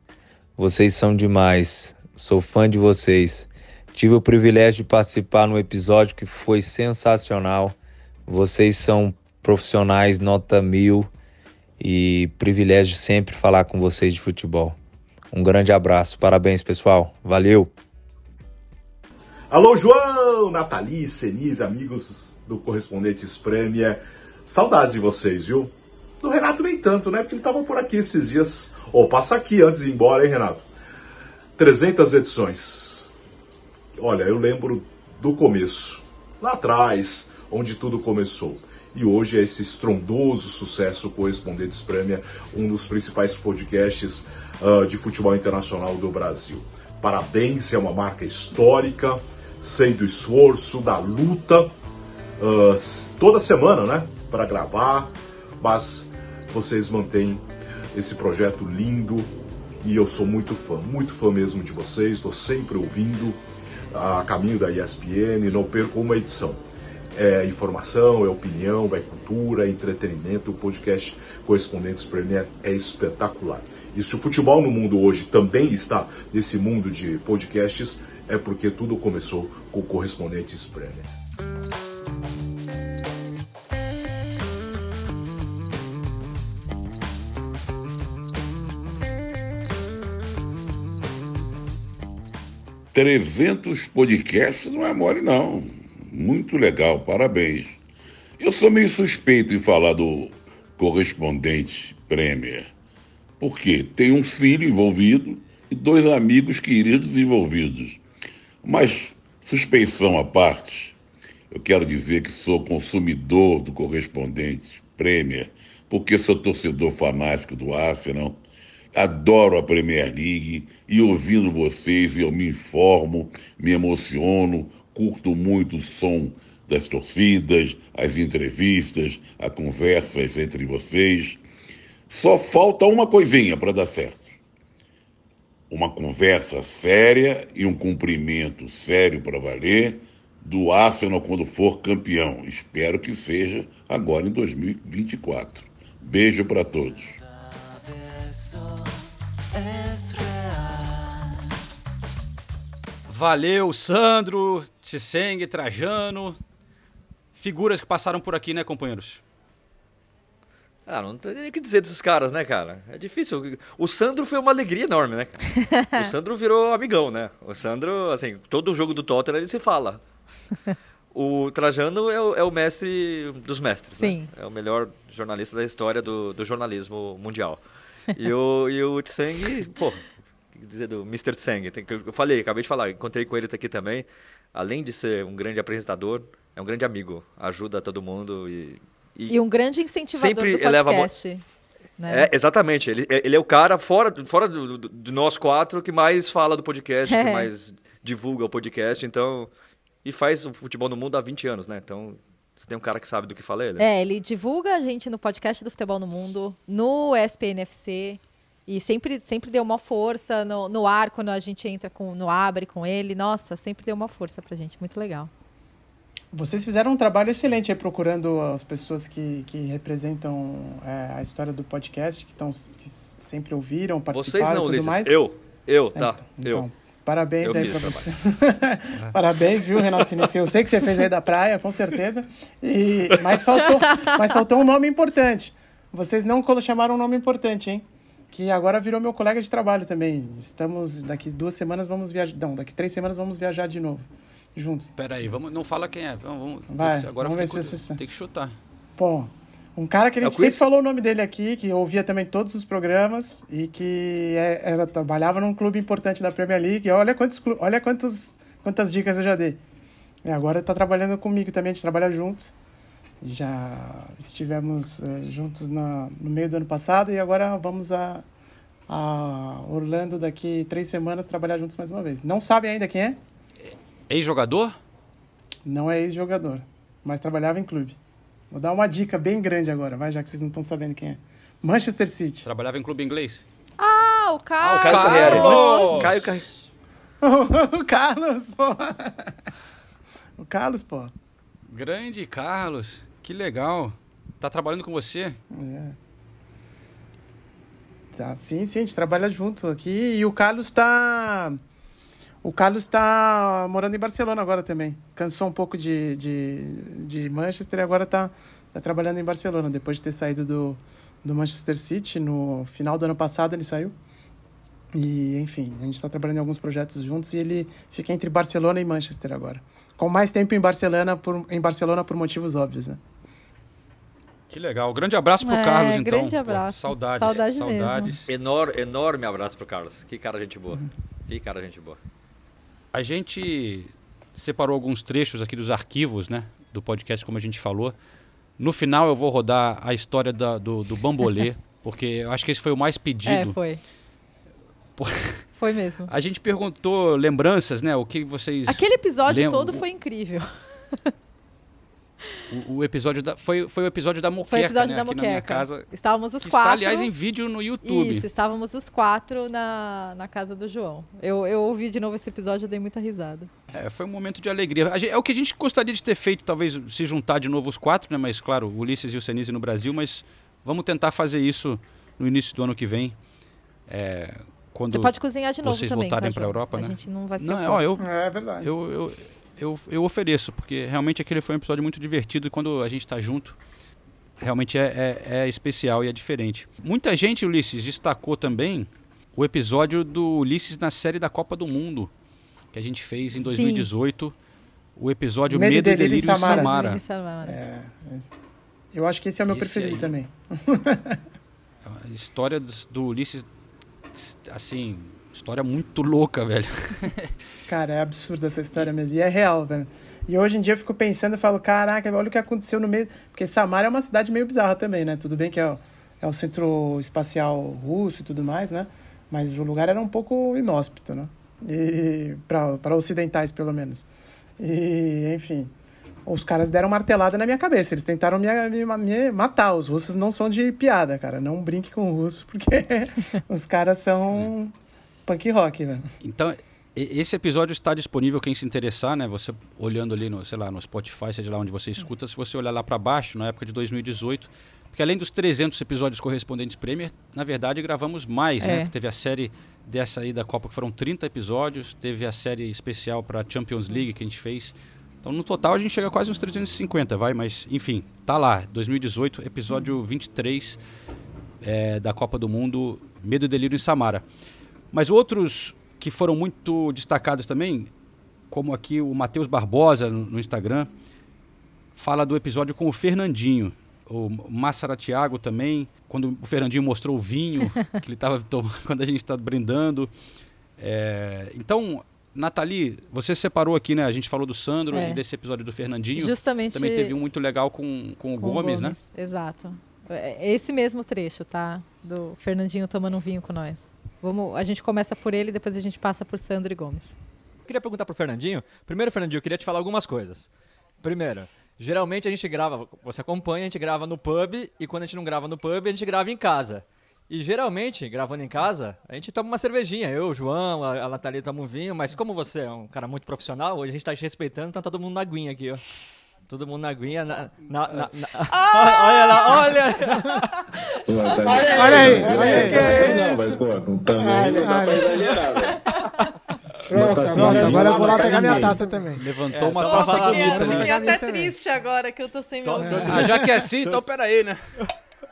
S18: vocês são demais, sou fã de vocês. Tive o privilégio de participar num episódio que foi sensacional. Vocês são profissionais nota mil e privilégio sempre falar com vocês de futebol. Um grande abraço, parabéns pessoal, valeu!
S19: Alô, João, Nathalie, Senise, amigos do Correspondentes Premier. Saudades de vocês, viu? Do Renato nem tanto, né? Porque ele tava por aqui esses dias. Ô, passa aqui antes de ir embora, hein, Renato? 300 edições. Olha, eu lembro do começo, lá atrás, onde tudo começou. E hoje é esse estrondoso sucesso Correspondentes Premier, um dos principais podcasts ah, de futebol internacional do Brasil. Parabéns, é uma marca histórica, sei do esforço, da luta, ah, toda semana, né? Para gravar, mas vocês mantêm esse projeto lindo e eu sou muito fã, muito fã mesmo de vocês, estou sempre ouvindo a caminho da ESPN, não perco uma edição. É informação, é opinião, é cultura, é entretenimento. O podcast Correspondentes Premier é espetacular. E se o futebol no mundo hoje também está nesse mundo de podcasts, é porque tudo começou com Correspondentes Premier.
S20: Trezentos podcasts não é mole, não. Muito legal, parabéns. Eu sou meio suspeito em falar do correspondente Premier. Porque tem um filho envolvido e dois amigos queridos envolvidos. Mas, suspeição à parte, eu quero dizer que sou consumidor do correspondente Premier, porque sou torcedor fanático do Arsenal. Adoro a Premier League e ouvindo vocês eu me informo, me emociono, curto muito o som das torcidas, as entrevistas, as conversas entre vocês. Só falta uma coisinha para dar certo. Uma conversa séria e um cumprimento sério para valer do Arsenal quando for campeão. Espero que seja agora em 2024. Beijo para todos.
S1: Valeu, Sandro, Tseng, Trajano. Figuras que passaram por aqui, né, companheiros?
S10: Ah, não tem nem o que dizer desses caras, né, cara? É difícil. O Sandro foi uma alegria enorme, né? o Sandro virou amigão, né? O Sandro, assim, todo jogo do Tottenham ele se fala. O Trajano é o, é o mestre dos mestres,
S9: Sim.
S10: né? É o melhor jornalista da história do, do jornalismo mundial. E o, e o Tseng, pô, o que dizer do Mr. Tseng? Eu falei, acabei de falar, encontrei com ele aqui também. Além de ser um grande apresentador, é um grande amigo. Ajuda todo mundo e...
S9: E um grande incentivador
S10: sempre
S9: do
S10: eleva
S9: podcast. né?
S10: É, exatamente. Ele, ele é o cara, fora, fora do, do- de nós quatro, que mais fala do podcast,
S9: É.
S10: que mais divulga o podcast, então... E faz o futebol no mundo há 20 anos, né? Então, se tem um cara que sabe do que fala, ele.
S9: É, ele divulga a gente no podcast do Futebol no Mundo, no SPNFC, e sempre, sempre deu uma força no, no ar, quando a gente entra com, no Abre com ele. Nossa, sempre deu uma força pra gente, muito legal.
S2: Vocês fizeram um trabalho excelente aí procurando as pessoas que, que representam é, a história do podcast, que, tão, que sempre ouviram, participaram
S10: Vocês não,
S2: e tudo
S10: Ulisses.
S2: mais.
S10: Eu. Eu,
S2: É,
S10: tá.
S2: então,
S10: eu.
S2: Parabéns
S10: Eu
S2: aí pra você. Parabéns, viu, Renato Sinistro? Eu sei que você fez aí da praia, com certeza. E, mas, faltou, mas faltou um nome importante. Vocês não chamaram um nome importante, hein? Que agora virou meu colega de trabalho também. Estamos, daqui duas semanas vamos viajar. Não, daqui três semanas vamos viajar de novo. Juntos.
S1: Pera aí, vamos, não fala quem é. Vamos,
S2: Vai,
S1: agora
S2: vamos ver se você-
S1: tem que chutar.
S2: Pô, um cara que a
S1: É
S2: gente sempre
S1: Chris?
S2: falou o nome dele aqui, que ouvia também todos os programas e que é- era, trabalhava num clube importante da Premier League. Olha, quantos, olha quantos, quantas dicas eu já dei. E agora está trabalhando comigo também, a gente trabalha juntos. Já estivemos eh, juntos na, no meio do ano passado e agora vamos a, a Orlando daqui três semanas trabalhar juntos mais uma vez. Não sabe ainda quem é?
S1: Ex-jogador?
S2: Não é ex-jogador, mas trabalhava em clube. Vou dar uma dica bem grande agora, vai, já que vocês não estão sabendo quem é. Manchester City.
S1: Trabalhava em clube inglês?
S9: Ah, o Carlos!
S10: Caio Carreira.
S2: Carlos!
S10: Caio Carreira.
S2: o Carlos, pô. O Carlos, pô.
S1: Grande Carlos, que legal. Tá trabalhando com você?
S2: É. Tá, sim, sim, a gente trabalha junto aqui. E o Carlos tá. O Carlos tá morando em Barcelona agora também. Cansou um pouco de, de, de Manchester e agora tá, tá trabalhando em Barcelona. Depois de ter saído do, do Manchester City no final do ano passado, ele saiu. E, enfim, a gente está trabalhando em alguns projetos juntos e ele fica entre Barcelona e Manchester agora. Com mais tempo em Barcelona por, em Barcelona por motivos óbvios, né?
S1: Que legal. Grande abraço pro
S9: É,
S1: Carlos, então.
S9: grande
S1: Pô,
S9: abraço.
S1: saudades.
S9: Saudade mesmo.
S1: saudades.
S10: Enor, enorme abraço pro Carlos. Que cara gente boa.
S2: Uhum.
S10: Que cara gente boa.
S1: A gente separou alguns trechos aqui dos arquivos, né? Do podcast, como a gente falou. No final eu vou rodar a história da- do, do bambolê, porque eu acho que esse foi o mais pedido.
S9: É, foi.
S1: Por-
S9: Foi mesmo.
S1: A gente perguntou lembranças, né? O que vocês.
S9: Aquele episódio
S1: lembram?
S9: todo foi incrível.
S1: O, o episódio da. Foi, foi o episódio da moqueca,
S9: Foi o episódio
S1: né?
S9: da
S1: Aqui na minha
S9: moqueca.
S1: casa.
S9: Estávamos os
S1: que
S9: quatro.
S1: Está, aliás, em vídeo no YouTube.
S9: Isso, estávamos os quatro na, na casa do João. Eu, eu ouvi de novo esse episódio e dei muita risada.
S1: É, foi um momento de alegria. A gente- é o que a gente gostaria de ter feito, talvez se juntar de novo os quatro, né? Mas claro, o Ulisses e o Senise no Brasil, mas vamos tentar fazer isso no início do ano que vem. É, quando
S9: Você pode cozinhar de novo
S1: vocês
S9: também,
S1: voltarem
S9: tá,
S1: para a? Europa,
S9: A
S1: né?
S9: gente não vai se
S1: Não, é, ó, eu,
S2: É verdade.
S1: eu, eu, eu, eu ofereço, porque realmente aquele foi um episódio muito divertido e quando a gente está junto, realmente é, é, é especial e é diferente. Muita gente, Ulisses, destacou também o episódio do Ulisses na série da Copa do Mundo, que a gente fez em
S2: Sim.
S1: 2018. O episódio
S2: Medo
S1: Medo, e
S2: Delírio
S1: Delírio
S2: Samara.
S1: Samara.
S9: Medo e Samara.
S2: É, é. eu acho que esse é o meu
S1: Esse
S2: preferido
S1: aí.
S2: também.
S1: A história do Ulisses, assim, história muito louca, velho.
S2: Cara, é absurda essa história mesmo. E é real, velho. E hoje em dia eu fico pensando e falo, caraca, olha o que aconteceu no meio. Porque Samara é uma cidade meio bizarra também, né? Tudo bem que é, é o centro espacial russo e tudo mais, né? Mas o lugar era um pouco inóspito, né? E para ocidentais, pelo menos. E, enfim, os caras deram martelada na minha cabeça. Eles tentaram me, me, me matar. Os russos não são de piada, cara. Não brinque com o russo, porque os caras são punk rock, velho.
S1: Então, esse episódio está disponível quem se interessar, né? Você olhando ali no, sei lá, no Spotify, seja lá onde você escuta, se você olhar lá para baixo, na época de 2018, porque além dos 300 episódios correspondentes Premier, na verdade gravamos mais,
S9: É.
S1: né? Teve a série dessa aí da Copa que foram 30 episódios, teve a série especial para Champions League que a gente fez. Então, no total, a gente chega a quase uns 350, vai, mas enfim, tá lá, 2018, episódio 23 é, da Copa do Mundo, Medo e Delírio em Samara. Mas outros que foram muito destacados também, como aqui o Matheus Barbosa no, no Instagram, fala do episódio com o Fernandinho. O Massara Thiago também, quando o Fernandinho mostrou o vinho que ele estava quando a gente está brindando. É, então, Nathalie, você separou aqui, né? A gente falou do Sandro
S9: É.
S1: e desse episódio do Fernandinho.
S9: Justamente-
S1: Também teve um muito legal com, com o
S9: Com o
S1: Gomes, né?
S9: Exato. É esse mesmo trecho, tá? Do Fernandinho tomando um vinho com nós. Vamos, a gente começa por ele, depois a gente passa por Sandro e Gomes.
S17: Queria perguntar pro Fernandinho. Primeiro, Fernandinho, eu queria te falar algumas coisas. Primeiro, geralmente a gente grava, você acompanha, a gente grava no pub, e quando a gente não grava no pub, a gente grava em casa. E geralmente, gravando em casa, a gente toma uma cervejinha. Eu, o João, a, a Nathalie toma um vinho, mas como você é um cara muito profissional, hoje a gente tá te respeitando, então tá todo mundo na aguinha aqui, ó. Todo mundo na aguinha, na... na, na, na- olha lá, olha!
S2: Olha aí, olha aí.
S21: Não, mas, pô, também não dá pra exagerar, velho.
S2: Pronto,
S21: assim,
S2: pronto, agora eu vou lá pegar minha taça também.
S1: Levantou
S9: É,
S1: uma taça bonita ali.
S9: Fiquei até triste agora que eu tô sem meu
S1: Ah, já que é assim, então peraí, né?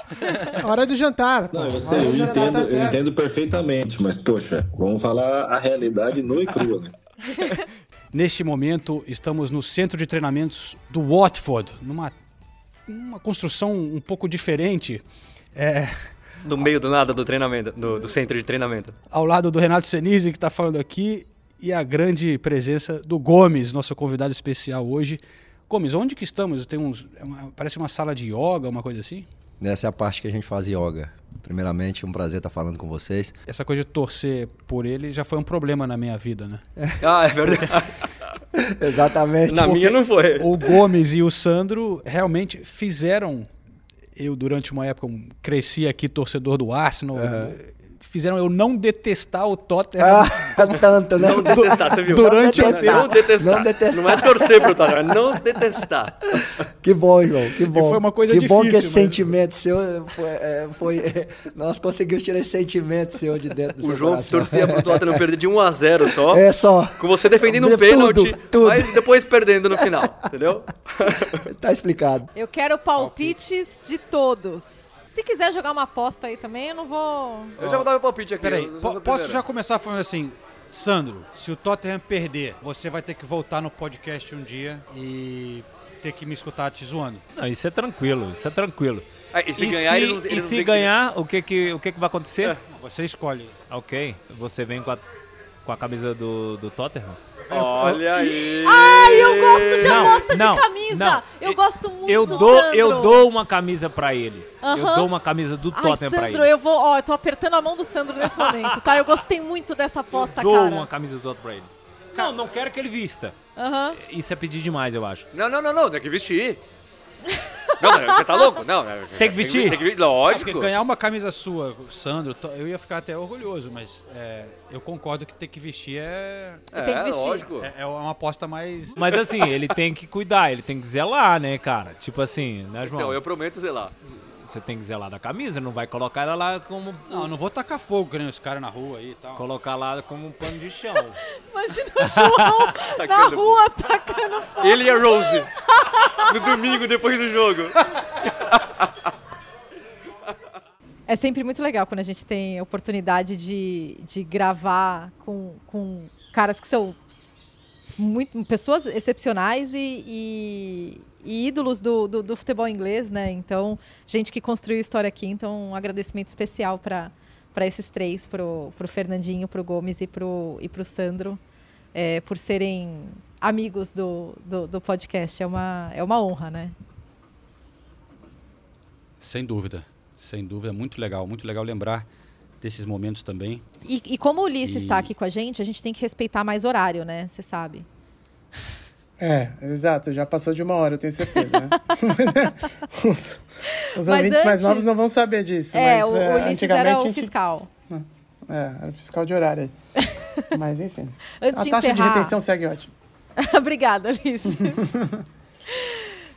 S2: Hora do jantar.
S21: Não, eu sei,
S2: Hora
S21: eu
S2: do jantar
S21: entendo,
S2: tá
S21: eu entendo perfeitamente, mas, poxa, vamos falar a realidade nua e crua, né?
S1: Neste momento, estamos no centro de treinamentos do Watford, numa uma construção um pouco diferente, é,
S10: No meio do nada do treinamento, do, do centro de treinamento.
S1: ao lado do Renato Senise, que está falando aqui, e a grande presença do Gomes, nosso convidado especial hoje. Gomes, onde que estamos? Tem uns, é uma- parece uma sala de yoga, uma coisa assim?
S22: Essa é a parte que a gente faz yoga. Primeiramente, um prazer estar falando com vocês.
S1: Essa coisa de torcer por ele já foi um problema na minha vida, né?
S10: Ah, é verdade.
S22: Exatamente.
S10: Na minha não foi.
S1: O Gomes e o Sandro realmente fizeram. Eu, durante uma época, cresci aqui torcedor do Arsenal. Fizeram eu não detestar o Tottenham.
S22: Ah, tanto, né?
S10: Não detestar, você viu?
S1: Durante
S10: não
S1: o
S10: detestar. Não detestar.
S22: Não detestar.
S10: Não é torcer pro Tottenham, é não detestar.
S22: Que bom, João, que bom.
S1: foi uma coisa
S22: que bom que
S1: difícil,
S22: esse
S1: mas-
S22: sentimento seu foi, é, foi- Nós conseguimos tirar esse sentimento seu de dentro do
S10: O
S22: seu
S10: João
S22: coração.
S10: torcia pro Tottenham perder de 1 a 0 só.
S22: É só.
S10: Com você defendendo um
S22: Tudo,
S10: pênalti,
S22: tudo.
S10: mas depois perdendo no final, entendeu?
S22: Tá explicado.
S9: Eu quero palpites de todos. Se quiser jogar uma aposta aí também, eu não vou.
S10: Eu já vou dar meu palpite aqui.
S1: Peraí, po- posso já começar falando assim, Sandro, se o Tottenham perder, você vai ter que voltar no podcast um dia e ter que me escutar te zoando.
S5: Não, isso é tranquilo, isso é tranquilo.
S10: Ah, e se ganhar, ele não- ele
S5: e se
S10: tem que-
S5: ganhar, o que que, o que que vai acontecer?
S1: Você escolhe.
S5: Ok, você vem com a, com a camisa do, do Tottenham?
S10: Olha aí.
S9: Ai, eu gosto de
S5: Não,
S9: aposta
S5: não,
S9: de camisa.
S5: não.
S9: Eu gosto muito
S5: Eu
S9: do
S5: dou,
S9: Sandro.
S5: eu dou uma camisa pra ele. Eu dou uma camisa do
S9: Ai,
S5: Tottenham pra
S9: Sandro,
S5: ele.
S9: eu vou. Ó, eu tô apertando a mão do Sandro nesse momento, tá? Eu gostei muito dessa aposta,
S5: dou
S9: cara.
S5: uma camisa do Tottenham pra ele. Não, não quero que ele vista. Isso é pedir demais, eu acho.
S10: Não, não, não, não, tem que vestir. Não, não, você tá louco? Não, não,
S5: Tem que vestir?
S10: Tem que,
S1: Porque
S10: lógico.
S1: ganhar uma camisa sua, Sandro, eu ia ficar até orgulhoso, mas é, eu concordo que ter que vestir é.
S10: É, Tem que vestir. lógico.
S1: É, é uma aposta mais.
S5: Mas assim, ele tem que cuidar, ele tem que zelar, né, cara? Tipo assim, né, João?
S10: Então, eu prometo zelar.
S5: Você tem que zelar da camisa, não vai colocar ela lá como.
S1: Não, não vou tacar fogo, que nem os caras na rua aí e tal.
S5: Colocar lá como um pano de chão.
S9: Imagina o João na rua tacando fogo.
S10: Ele e a Rose. No domingo, depois do jogo.
S9: É sempre muito legal quando a gente tem a oportunidade de, de gravar com, com caras que são muito, pessoas excepcionais e, e- e ídolos do, do, do futebol inglês, né? Então, gente que construiu história aqui. Então, um agradecimento especial para esses três, pro, pro Fernandinho, pro Gomes e pro, e pro Sandro, é, por serem amigos do, do, do podcast. É uma, é uma honra, né?
S1: Sem dúvida. Sem dúvida, muito legal, muito legal lembrar desses momentos também.
S9: E, e como o Ulisses está aqui com a gente, a gente tem que respeitar mais horário, né? Você sabe.
S2: É, exato, já passou de uma hora, eu tenho certeza, né? os os
S9: Mas
S2: ouvintes mais
S9: antes-
S2: novos não vão saber disso.
S9: É,
S2: mas,
S9: o,
S2: é,
S9: o Ulisses
S2: antigamente
S9: era
S2: a
S9: o
S2: gente-
S9: fiscal.
S2: É, era fiscal de horário aí. Mas enfim.
S9: Antes
S2: a
S9: de
S2: taxa de
S9: encerrar-
S2: retenção segue ótimo.
S9: Obrigada, Ulisses.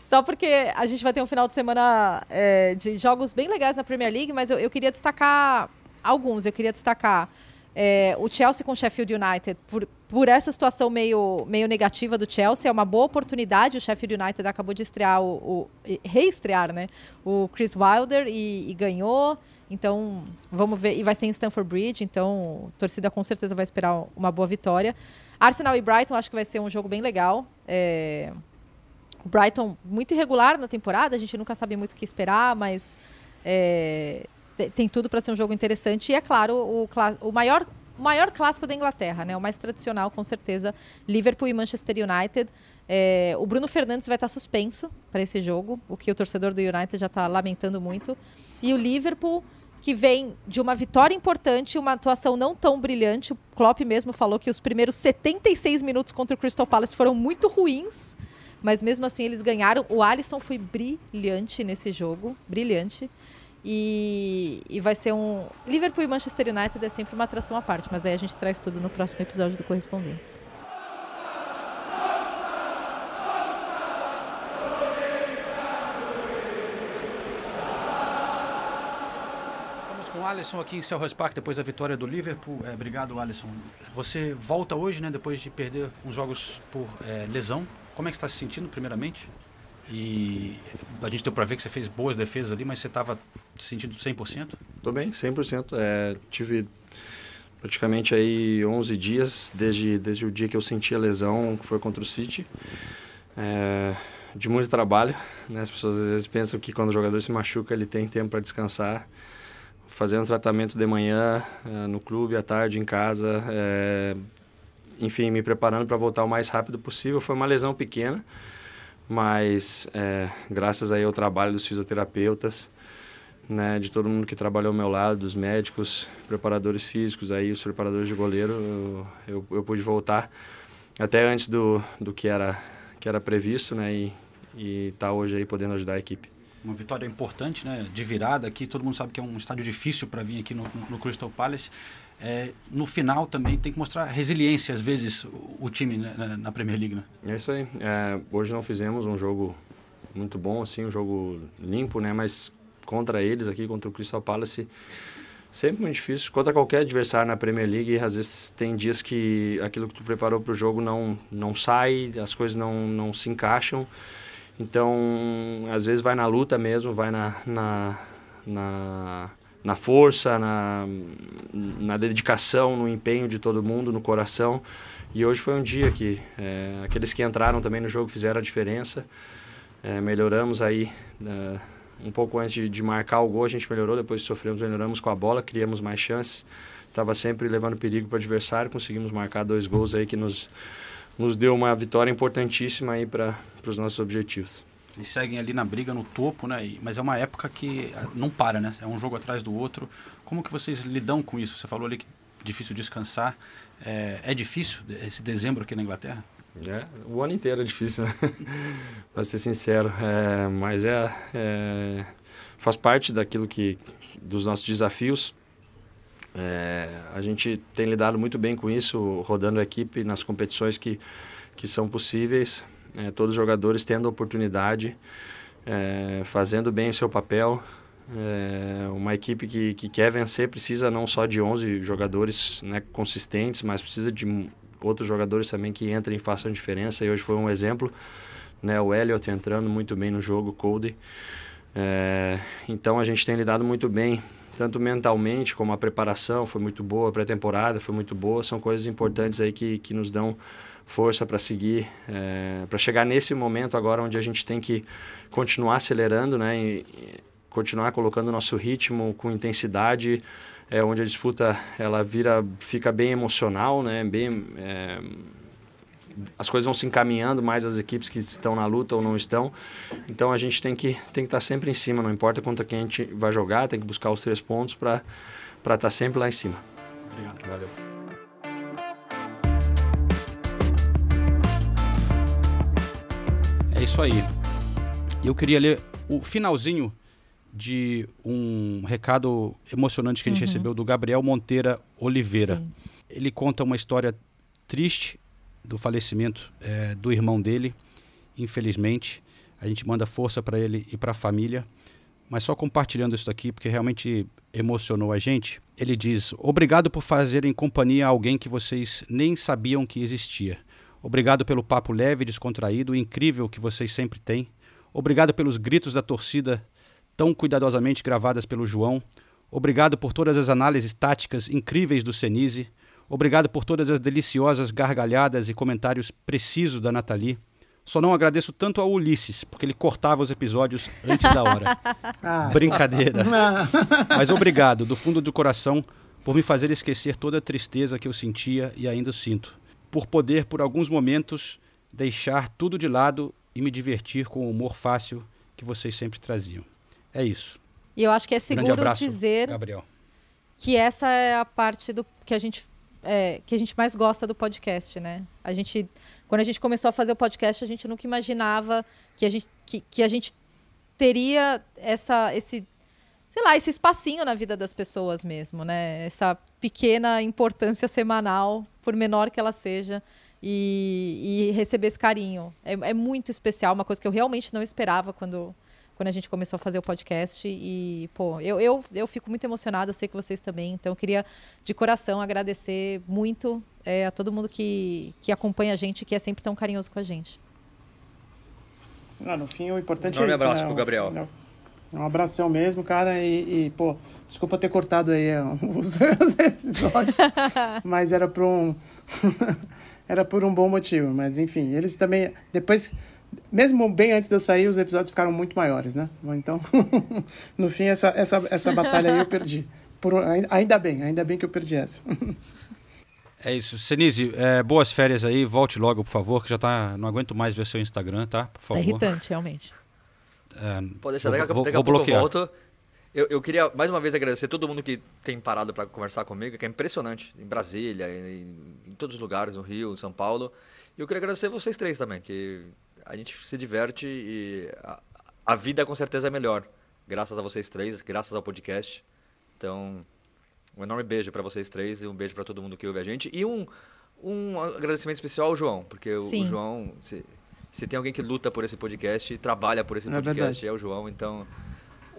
S9: Só porque a gente vai ter um final de semana é, de jogos bem legais na Premier League, mas eu, eu queria destacar alguns. Eu queria destacar é, o Chelsea com o Sheffield United. Por, por essa situação meio, meio negativa do Chelsea, é uma boa oportunidade. O Sheffield United acabou de estrear, o, o- reestrear né, o Chris Wilder e, e ganhou. Então, vamos ver. E vai ser em Stamford Bridge, então a torcida com certeza vai esperar uma boa vitória. Arsenal e Brighton, acho que vai ser um jogo bem legal. É, o Brighton muito irregular na temporada, a gente nunca sabe muito o que esperar, mas é, tem tudo para ser um jogo interessante. E é claro, o, o maior, o maior clássico da Inglaterra, né? o mais tradicional, com certeza, Liverpool e Manchester United. É, o Bruno Fernandes vai estar suspenso para esse jogo, o que o torcedor do United já está lamentando muito. E o Liverpool, que vem de uma vitória importante, uma atuação não tão brilhante. O Klopp mesmo falou que os primeiros 76 minutos contra o Crystal Palace foram muito ruins, mas mesmo assim eles ganharam. O Alisson foi brilhante nesse jogo, brilhante. E, e vai ser um. Liverpool e Manchester United é sempre uma atração à parte, mas aí a gente traz tudo no próximo episódio do Correspondência.
S1: Estamos com o Alisson aqui em Selhurst Park depois da vitória do Liverpool. É, obrigado, Alisson. Você volta hoje, né, depois de perder uns jogos por é, lesão. Como é que está se sentindo, primeiramente? E a gente deu para ver que você fez boas defesas ali, mas você estava se sentindo 100%?
S23: Tô bem, 100%. É, tive praticamente aí 11 dias desde, desde o dia que eu senti a lesão, que foi contra o City. É, de muito trabalho, né? As pessoas às vezes pensam que quando o jogador se machuca, ele tem tempo para descansar. Fazendo tratamento de manhã, é, no clube, à tarde, em casa. é, enfim, me preparando para voltar o mais rápido possível. Foi uma lesão pequena, mas é, graças aí ao trabalho dos fisioterapeutas, né, de todo mundo que trabalhou ao meu lado, dos médicos, preparadores físicos, aí os preparadores de goleiro, eu, eu, eu pude voltar até antes do, do que era que era previsto, né, e e tá hoje aí podendo ajudar a equipe.
S1: Uma vitória importante, né? De virada aqui. Todo mundo sabe que é um estádio difícil para vir aqui no, no Crystal Palace. É, no final também tem que mostrar resiliência, às vezes, o, o time né, na, Premier League, né?
S23: É isso aí. É, hoje não fizemos um jogo muito bom, assim, um jogo limpo, né? Mas contra eles aqui, contra o Crystal Palace, sempre muito difícil. Contra qualquer adversário na Premier League, às vezes tem dias que aquilo que tu preparou para o jogo não, não sai, as coisas não, não se encaixam. Então, às vezes vai na luta mesmo, vai na, na, na, na força, na, na dedicação, no empenho de todo mundo, no coração. E hoje foi um dia que é, aqueles que entraram também no jogo fizeram a diferença. É, melhoramos aí é, um pouco antes de, de marcar o gol, a gente melhorou, depois sofremos, melhoramos com a bola, criamos mais chances. Estava sempre levando perigo para o adversário, conseguimos marcar dois gols aí que nos, nos deu uma vitória importantíssima aí para os nossos objetivos.
S1: Eles seguem ali na briga, no topo, né? E- Mas é uma época que ah, não para, né? É um jogo atrás do outro. Como que vocês lidam com isso? Você falou ali que difícil descansar. É, é difícil esse dezembro aqui na Inglaterra?
S23: É, o ano inteiro é difícil, né? para ser sincero. É, mas é, é, faz parte daquilo que dos nossos desafios. É, a gente tem lidado muito bem com isso, rodando a equipe nas competições que, que são possíveis. É, todos os jogadores tendo oportunidade, é, fazendo bem o seu papel. É, uma equipe que, que quer vencer precisa não só de 11 jogadores né, consistentes, mas precisa de outros jogadores também que entrem e façam diferença. E hoje foi um exemplo, né, o Elliot entrando muito bem no jogo, o Cody. É, então a gente tem lidado muito bem, tanto mentalmente como a preparação foi muito boa, a pré-temporada foi muito boa. São coisas importantes aí que, que nos dão força para seguir, é, para chegar nesse momento agora onde a gente tem que continuar acelerando, né, e, continuar colocando o nosso ritmo com intensidade, é, onde a disputa ela vira, fica bem emocional, né, bem, é,
S24: as coisas vão se encaminhando, mais as equipes que estão na luta ou não estão. Então a gente tem que tem que estar sempre em cima, não importa contra quem a gente vai jogar, tem que buscar os três pontos para para estar sempre lá em cima.
S1: Obrigado.
S24: Valeu.
S1: É isso aí. Eu queria ler o finalzinho de um recado emocionante que a gente
S25: Uhum.
S1: recebeu do Gabriel Monteira Oliveira.
S25: Sim.
S1: Ele conta uma história triste do falecimento eh, do irmão dele, infelizmente. A gente manda força para ele e para a família. Mas só compartilhando isso aqui, porque realmente emocionou a gente. Ele diz: Obrigado por fazerem companhia a alguém que vocês nem sabiam que existia. Obrigado pelo papo leve, descontraído e incrível que vocês sempre têm. Obrigado pelos gritos da torcida tão cuidadosamente gravadas pelo João. Obrigado por todas as análises táticas incríveis do Senise. Obrigado por todas as deliciosas gargalhadas e comentários precisos da Nathalie. Só não agradeço tanto ao Ulisses, porque ele cortava os episódios antes da hora.
S2: Ah.
S1: Brincadeira. Mas obrigado, do fundo do coração, por me fazer esquecer toda a tristeza que eu sentia e ainda sinto. Por poder, por alguns momentos, deixar tudo de lado e me divertir com o humor fácil que vocês sempre traziam. É isso.
S9: E eu acho que é seguro
S1: abraço,
S9: dizer
S1: Gabriel.
S9: que essa é a parte do que a gente é, que a gente mais gosta do podcast, né? A gente quando a gente começou a fazer o podcast, a gente nunca imaginava que a gente que, que a gente teria essa esse sei lá, esse espacinho na vida das pessoas mesmo, né? Essa pequena importância semanal, por menor que ela seja, e, e receber esse carinho. É, é muito especial, uma coisa que eu realmente não esperava quando, quando a gente começou a fazer o podcast. E, pô, eu, eu, eu fico muito emocionada, eu sei que vocês também. Então, eu queria, de coração, agradecer muito é, a todo mundo que, que acompanha a gente, que é sempre tão carinhoso com a gente.
S2: Ah, no fim, o importante
S10: Enorme
S2: é isso,
S10: abraço
S2: né?
S10: pro Gabriel.
S2: É um abração mesmo, cara. E, e, pô, desculpa ter cortado aí é, os, os episódios, mas era por um era por um bom motivo. Mas enfim, eles também depois, mesmo bem antes de eu sair, os episódios ficaram muito maiores, né? Então, no fim, essa, essa, essa batalha aí eu perdi. Por, ainda bem, ainda bem que eu perdi essa.
S1: É isso. Senise, é, boas férias aí. Volte logo, por favor, que já tá. Não aguento mais ver seu Instagram, tá? Por
S9: Tá
S1: favor.
S9: irritante, realmente.
S10: Pode deixar,
S1: vou,
S10: daqui a,
S1: vou-
S10: daqui a
S1: vou
S10: pouco
S1: bloquear.
S10: eu volto. Eu, eu queria mais uma vez agradecer todo mundo que tem parado para conversar comigo, que é impressionante. Em Brasília, em, em todos os lugares, no Rio, em São Paulo. E eu queria agradecer vocês três também, que a gente se diverte e a, a vida com certeza é melhor. Graças a vocês três, graças ao podcast. Então, um enorme beijo para vocês três e um beijo para todo mundo que ouve a gente. E um, um agradecimento especial ao João, porque o, o. João, se, se tem alguém que luta por esse podcast e trabalha por esse
S2: É
S10: podcast,
S2: verdade.
S10: é o João. Então,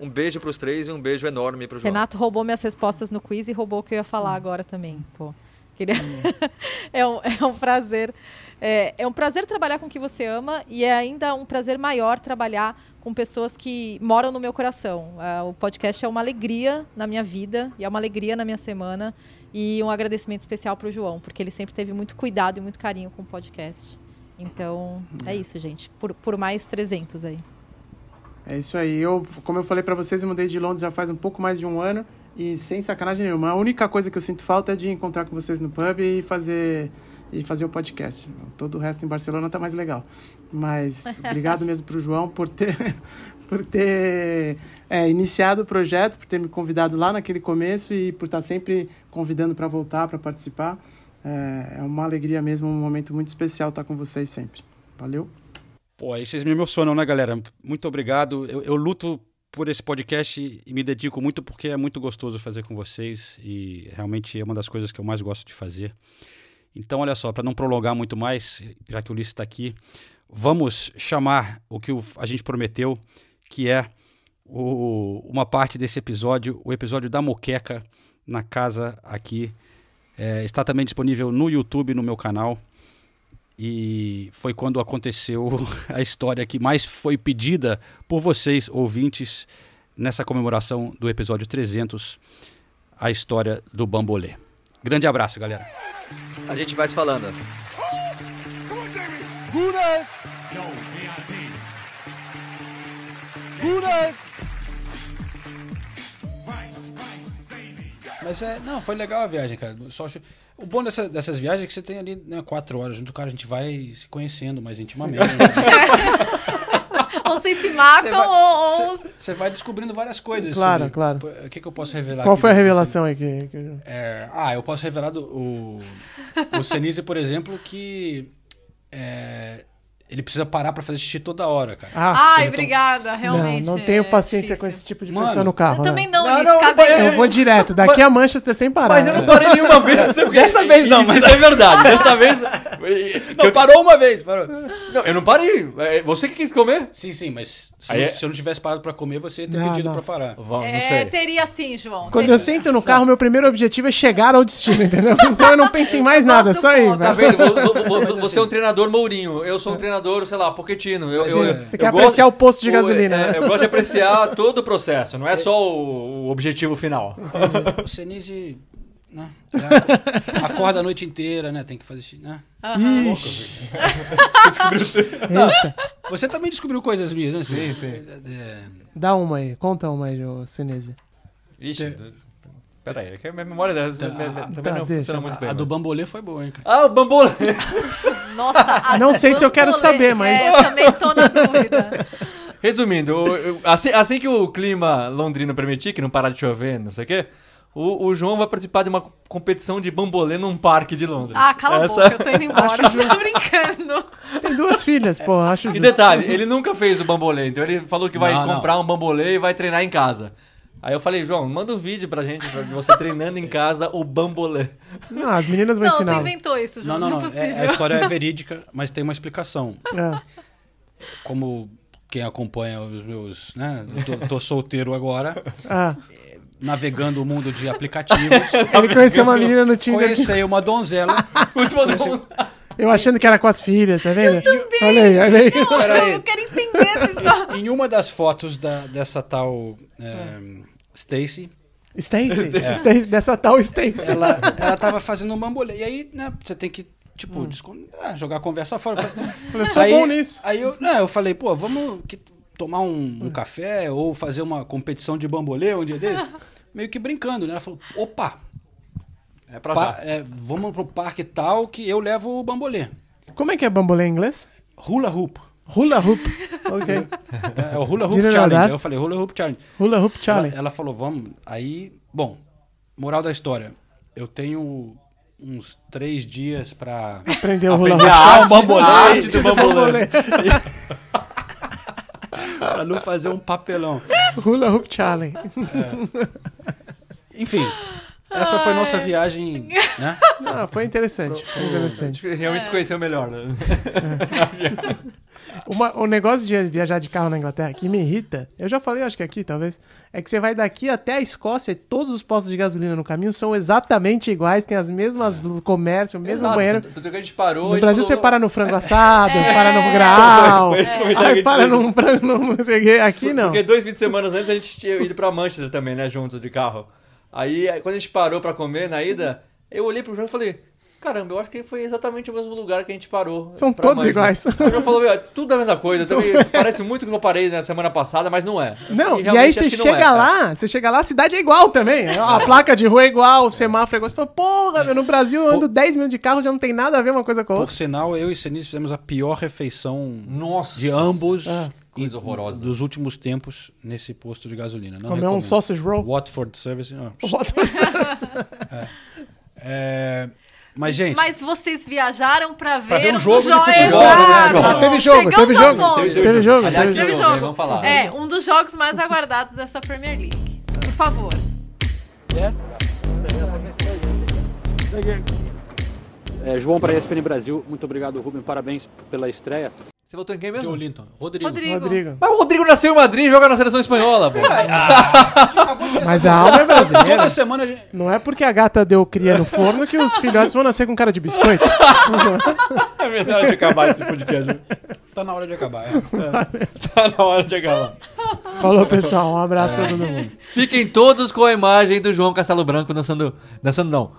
S10: um beijo para os três e um beijo enorme para o João.
S9: Renato roubou minhas respostas no quiz e roubou o que eu ia falar agora também. Pô, queria... é, um, é um prazer. É, é um prazer trabalhar com o que você ama e é ainda um prazer maior trabalhar com pessoas que moram no meu coração. Ah, o podcast é uma alegria na minha vida e é uma alegria na minha semana. E um agradecimento especial para o João, porque ele sempre teve muito cuidado e muito carinho com o podcast. Então, é isso, gente. Por, por mais 300 aí.
S2: É isso aí. Eu, como eu falei pra vocês, eu mudei de Londres já faz um pouco mais de um ano e sem sacanagem nenhuma. A única coisa que eu sinto falta é de encontrar com vocês no pub e fazer e fazer o podcast. Todo o resto em Barcelona tá mais legal. Mas obrigado mesmo pro João por ter por ter é, iniciado o projeto, por ter me convidado lá naquele começo e por estar sempre convidando para voltar, para participar. É, é uma alegria mesmo, um momento muito especial estar com vocês sempre. Valeu.
S1: Pô, aí vocês me emocionam, né, galera? Muito obrigado. Eu, eu luto por esse podcast e me dedico muito porque é muito gostoso fazer com vocês e realmente é uma das coisas que eu mais gosto de fazer. Então, olha só, para não prolongar muito mais, já que o Ulisses está aqui, vamos chamar o que a gente prometeu, que é o- uma parte desse episódio, o episódio da moqueca na casa aqui. É, está também disponível no YouTube, no meu canal. E foi quando aconteceu a história que mais foi pedida por vocês, ouvintes, nessa comemoração do episódio 300, a história do bambolê. Grande abraço, galera.
S10: A gente vai se falando.
S16: Gunas! Yo, VIP. Gunas!
S1: Mas é, não, foi legal a viagem, cara. Só acho- o bom dessa- dessas viagens é que você tem ali né, quatro horas junto com o cara, a gente vai se conhecendo mais intimamente.
S9: Ou vocês se matam,
S1: Você vai-
S9: ou,
S1: Você vai descobrindo várias coisas.
S2: Claro,
S1: sobre-
S2: claro.
S1: O que, que eu posso revelar
S2: Qual
S1: aqui
S2: foi a revelação aí que... que-
S1: É, ah, eu posso revelar do, o, o Senise, por exemplo, que é, ele precisa parar pra fazer xixi toda hora, cara.
S2: Ah,
S9: Ai, obrigada, realmente.
S2: Não, não tenho
S9: é
S2: paciência
S9: difícil.
S2: com esse tipo de
S1: Mano,
S2: pessoa no carro.
S9: Eu
S2: né?
S9: também não,
S1: Não,
S9: Ulisses,
S1: não,
S9: casei.
S2: Eu vou direto, daqui a Manchester sem parar.
S10: Mas eu não
S2: né?
S10: parei nenhuma vez. quê.
S1: Dessa vez não, mas-
S10: Isso é verdade. Dessa vez.
S1: Não, parou uma vez, parou.
S10: Não, eu não parei. É Você que quis comer?
S1: Sim, sim, mas se,
S10: Aí
S1: eu,
S10: é-
S1: se eu não tivesse parado pra comer, você ia ter
S2: Não,
S1: pedido pra parar.
S10: Vamos, não
S9: É, teria sim, João.
S2: Quando
S9: teria.
S2: eu sento no carro, meu primeiro objetivo é chegar ao destino, entendeu? Então eu não penso em mais nada, só aí.
S10: Tá vendo? Vo- vo- vo- Você é um treinador Mourinho, eu sou um treinador, sei lá, Pochettino. Eu, eu,
S2: Você
S10: eu
S2: quer
S10: gosto-
S2: apreciar o posto de
S10: o-
S2: gasolina,
S10: é,
S2: né?
S10: Eu gosto de apreciar todo o processo, não é só o, o objetivo final.
S1: O Senise, né? Acorda a noite inteira, né? Tem que fazer xixi, né?
S2: Ixi.
S1: Não, você também descobriu coisas minhas, né?
S10: Sim, sim.
S1: É,
S2: Dá uma aí, conta uma aí, Sinese.
S10: Ixi, pera aí, é que a minha memória dela também
S2: tá,
S10: não
S2: deixa.
S10: funciona muito bem.
S1: a do
S10: mas-
S1: Bambolê foi boa, hein, cara?
S10: Ah, o bambolê!
S9: Nossa, a
S2: Não sei se eu quero saber, mas-
S9: É, eu também tô na dúvida.
S10: Resumindo, assim, assim que o clima londrino permitir, que não parar de chover, não sei o quê, o, o João vai participar de uma competição de bambolê num parque de Londres.
S9: Ah, cala
S10: Essa-
S9: a boca, eu tô indo embora. Tô brincando.
S2: Tem duas filhas, pô, acho
S10: E
S2: justo.
S10: detalhe, ele nunca fez o bambolê, então ele falou que vai
S1: Não, não.
S10: comprar um bambolê e vai treinar em casa. Aí eu falei, João, manda um vídeo pra gente de você treinando em casa o bambolê.
S2: Não, as meninas vão
S9: Não, você
S2: ensinar.
S9: inventou isso, João.
S1: Não, não,
S9: é
S1: não.
S9: possível.
S1: É- a história é verídica, mas tem uma explicação.
S2: É.
S1: Como quem acompanha os meus. Né? Eu tô, tô solteiro agora,
S2: Ah,
S1: navegando o mundo de aplicativos.
S2: ele conheceu uma menina no Tinder.
S1: Conheci uma donzela. Conheci-
S2: Eu achando que era com as filhas, tá vendo? Olha aí, olha aí.
S1: Peraí.
S9: Eu quero entender essa história.
S1: Em uma das fotos da- dessa tal é, Stacy,
S2: Stacy,
S1: É.
S2: Stacy, dessa tal Stacy.
S1: ela, ela tava fazendo um bambolê. E aí, né, você tem que, tipo, descon- ah, jogar a conversa fora. Eu falei,
S2: Eu sou
S1: aí,
S2: bom nisso.
S1: Aí eu, não, eu falei, pô, vamos que- tomar um, um café ou fazer uma competição de bambolê um dia desse? Meio que brincando, né? Ela falou, opa,
S10: É pra
S1: pa-
S10: cá.
S1: é, vamos pro parque tal que eu levo o bambolê.
S2: Como é que é bambolê em inglês?
S1: Hula hoop.
S2: Hula hoop. Ok.
S1: É o Hula Hoop
S2: know
S1: Challenge. Aí eu falei, Hula Hoop Challenge.
S2: Hula hoop challenge.
S1: Ela, ela falou, vamos. Aí, bom, moral da história. Eu tenho uns três dias pra
S2: Aprender o hula
S1: aprender
S2: hoop.
S1: a
S2: Arte
S1: um bambolê.
S2: do bambolê.
S1: pra não fazer um papelão.
S2: Hula hoop challenge.
S1: Enfim, essa foi nossa viagem, né?
S2: Ah, foi interessante. Foi interessante.
S10: Realmente se conheceu melhor, né?
S2: Uma- o negócio de viajar de carro na Inglaterra que me irrita, eu já falei, acho que aqui talvez, é que você vai daqui até a Escócia e todos os postos de gasolina no caminho são exatamente iguais, tem as mesmas do comércio, o mesmo
S10: Exato,
S2: banheiro.
S10: tanto- que a gente parou,
S2: No Brasil
S10: falou-
S2: você para no frango assado, para no grau, aí
S10: gente
S2: para num frango, num- aqui não.
S10: Porque dois fins de semana antes a gente tinha ido pra Manchester também, né, juntos de carro. Aí, aí, quando a gente parou pra comer na ida, eu olhei pro João e falei, caramba, eu acho que foi exatamente o mesmo lugar que a gente parou.
S2: São todos
S10: Manchester."
S2: iguais.
S10: O João falou, "Meu, é tudo a mesma coisa, também parece muito que eu parei na semana passada, mas não é.
S2: Não, e, aí você chega
S10: é, cara.
S2: lá, você chega lá, a cidade é igual também. A placa de rua é igual, o semáforo é igual. Você fala, porra, meu, no Brasil eu ando 10 minutos de carro, já não tem nada a ver uma coisa com a
S1: Por
S2: outra.
S1: sinal, eu e Senise fizemos a pior refeição
S10: Nossa,
S1: de ambos
S2: Ah.
S10: coisa horrorosa.
S1: dos últimos tempos nesse posto de gasolina. Não
S2: Comer um sausage roll?
S1: Watford Service. Não.
S2: Watford
S1: É, mas, gente,
S9: Mas vocês viajaram pra ver,
S1: Pra ver um
S9: o
S1: jogo de
S9: jo-
S1: futebol,
S9: Exato.
S2: Teve jogo, teve jogo,
S9: ponto.
S2: teve- teve jogo,
S10: Aliás,
S2: teve
S10: que
S9: Teve
S10: jogo,
S9: jogo.
S10: Vamos falar.
S9: É, um dos jogos mais aguardados dessa Premier League. Por favor.
S1: É, João para ESPN Brasil, muito obrigado, Rubem, parabéns pela estreia.
S10: Você votou em quem mesmo?
S1: Joe Linton. Rodrigo.
S9: Rodrigo.
S2: Rodrigo.
S10: Mas o Rodrigo nasceu em Madrid e joga na seleção espanhola, pô.
S2: Mas a alma é brasileira.
S1: Toda semana a gente...
S2: Não é porque a gata deu cria no forno que os filhotes vão nascer com cara de biscoito.
S10: É melhor de acabar esse podcast.
S1: Tá na hora de acabar. É.
S10: Tá na hora de acabar.
S2: Falou, pessoal. Um abraço pra todo mundo.
S10: Fiquem todos com a imagem do João Castelo Branco dançando. Dançando não.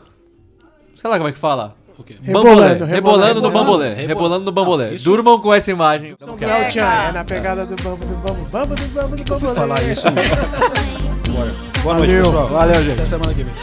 S10: Sei lá como é que fala.
S1: O quê?
S2: Rebolando,
S10: Bambolê.
S2: rebolando,
S10: Rebolando no bambolê.
S1: Rebolando.
S10: Rebolando no
S1: isso-
S10: Durmam com essa imagem.
S2: São Cléo Chan, é na pegada do bambu, do bambu, bambu, do bambu, do bambu.
S1: Fui falar isso. Bora. Boa noite,
S2: Valeu.
S1: pessoal.
S10: Valeu, gente.
S1: Até semana que vem.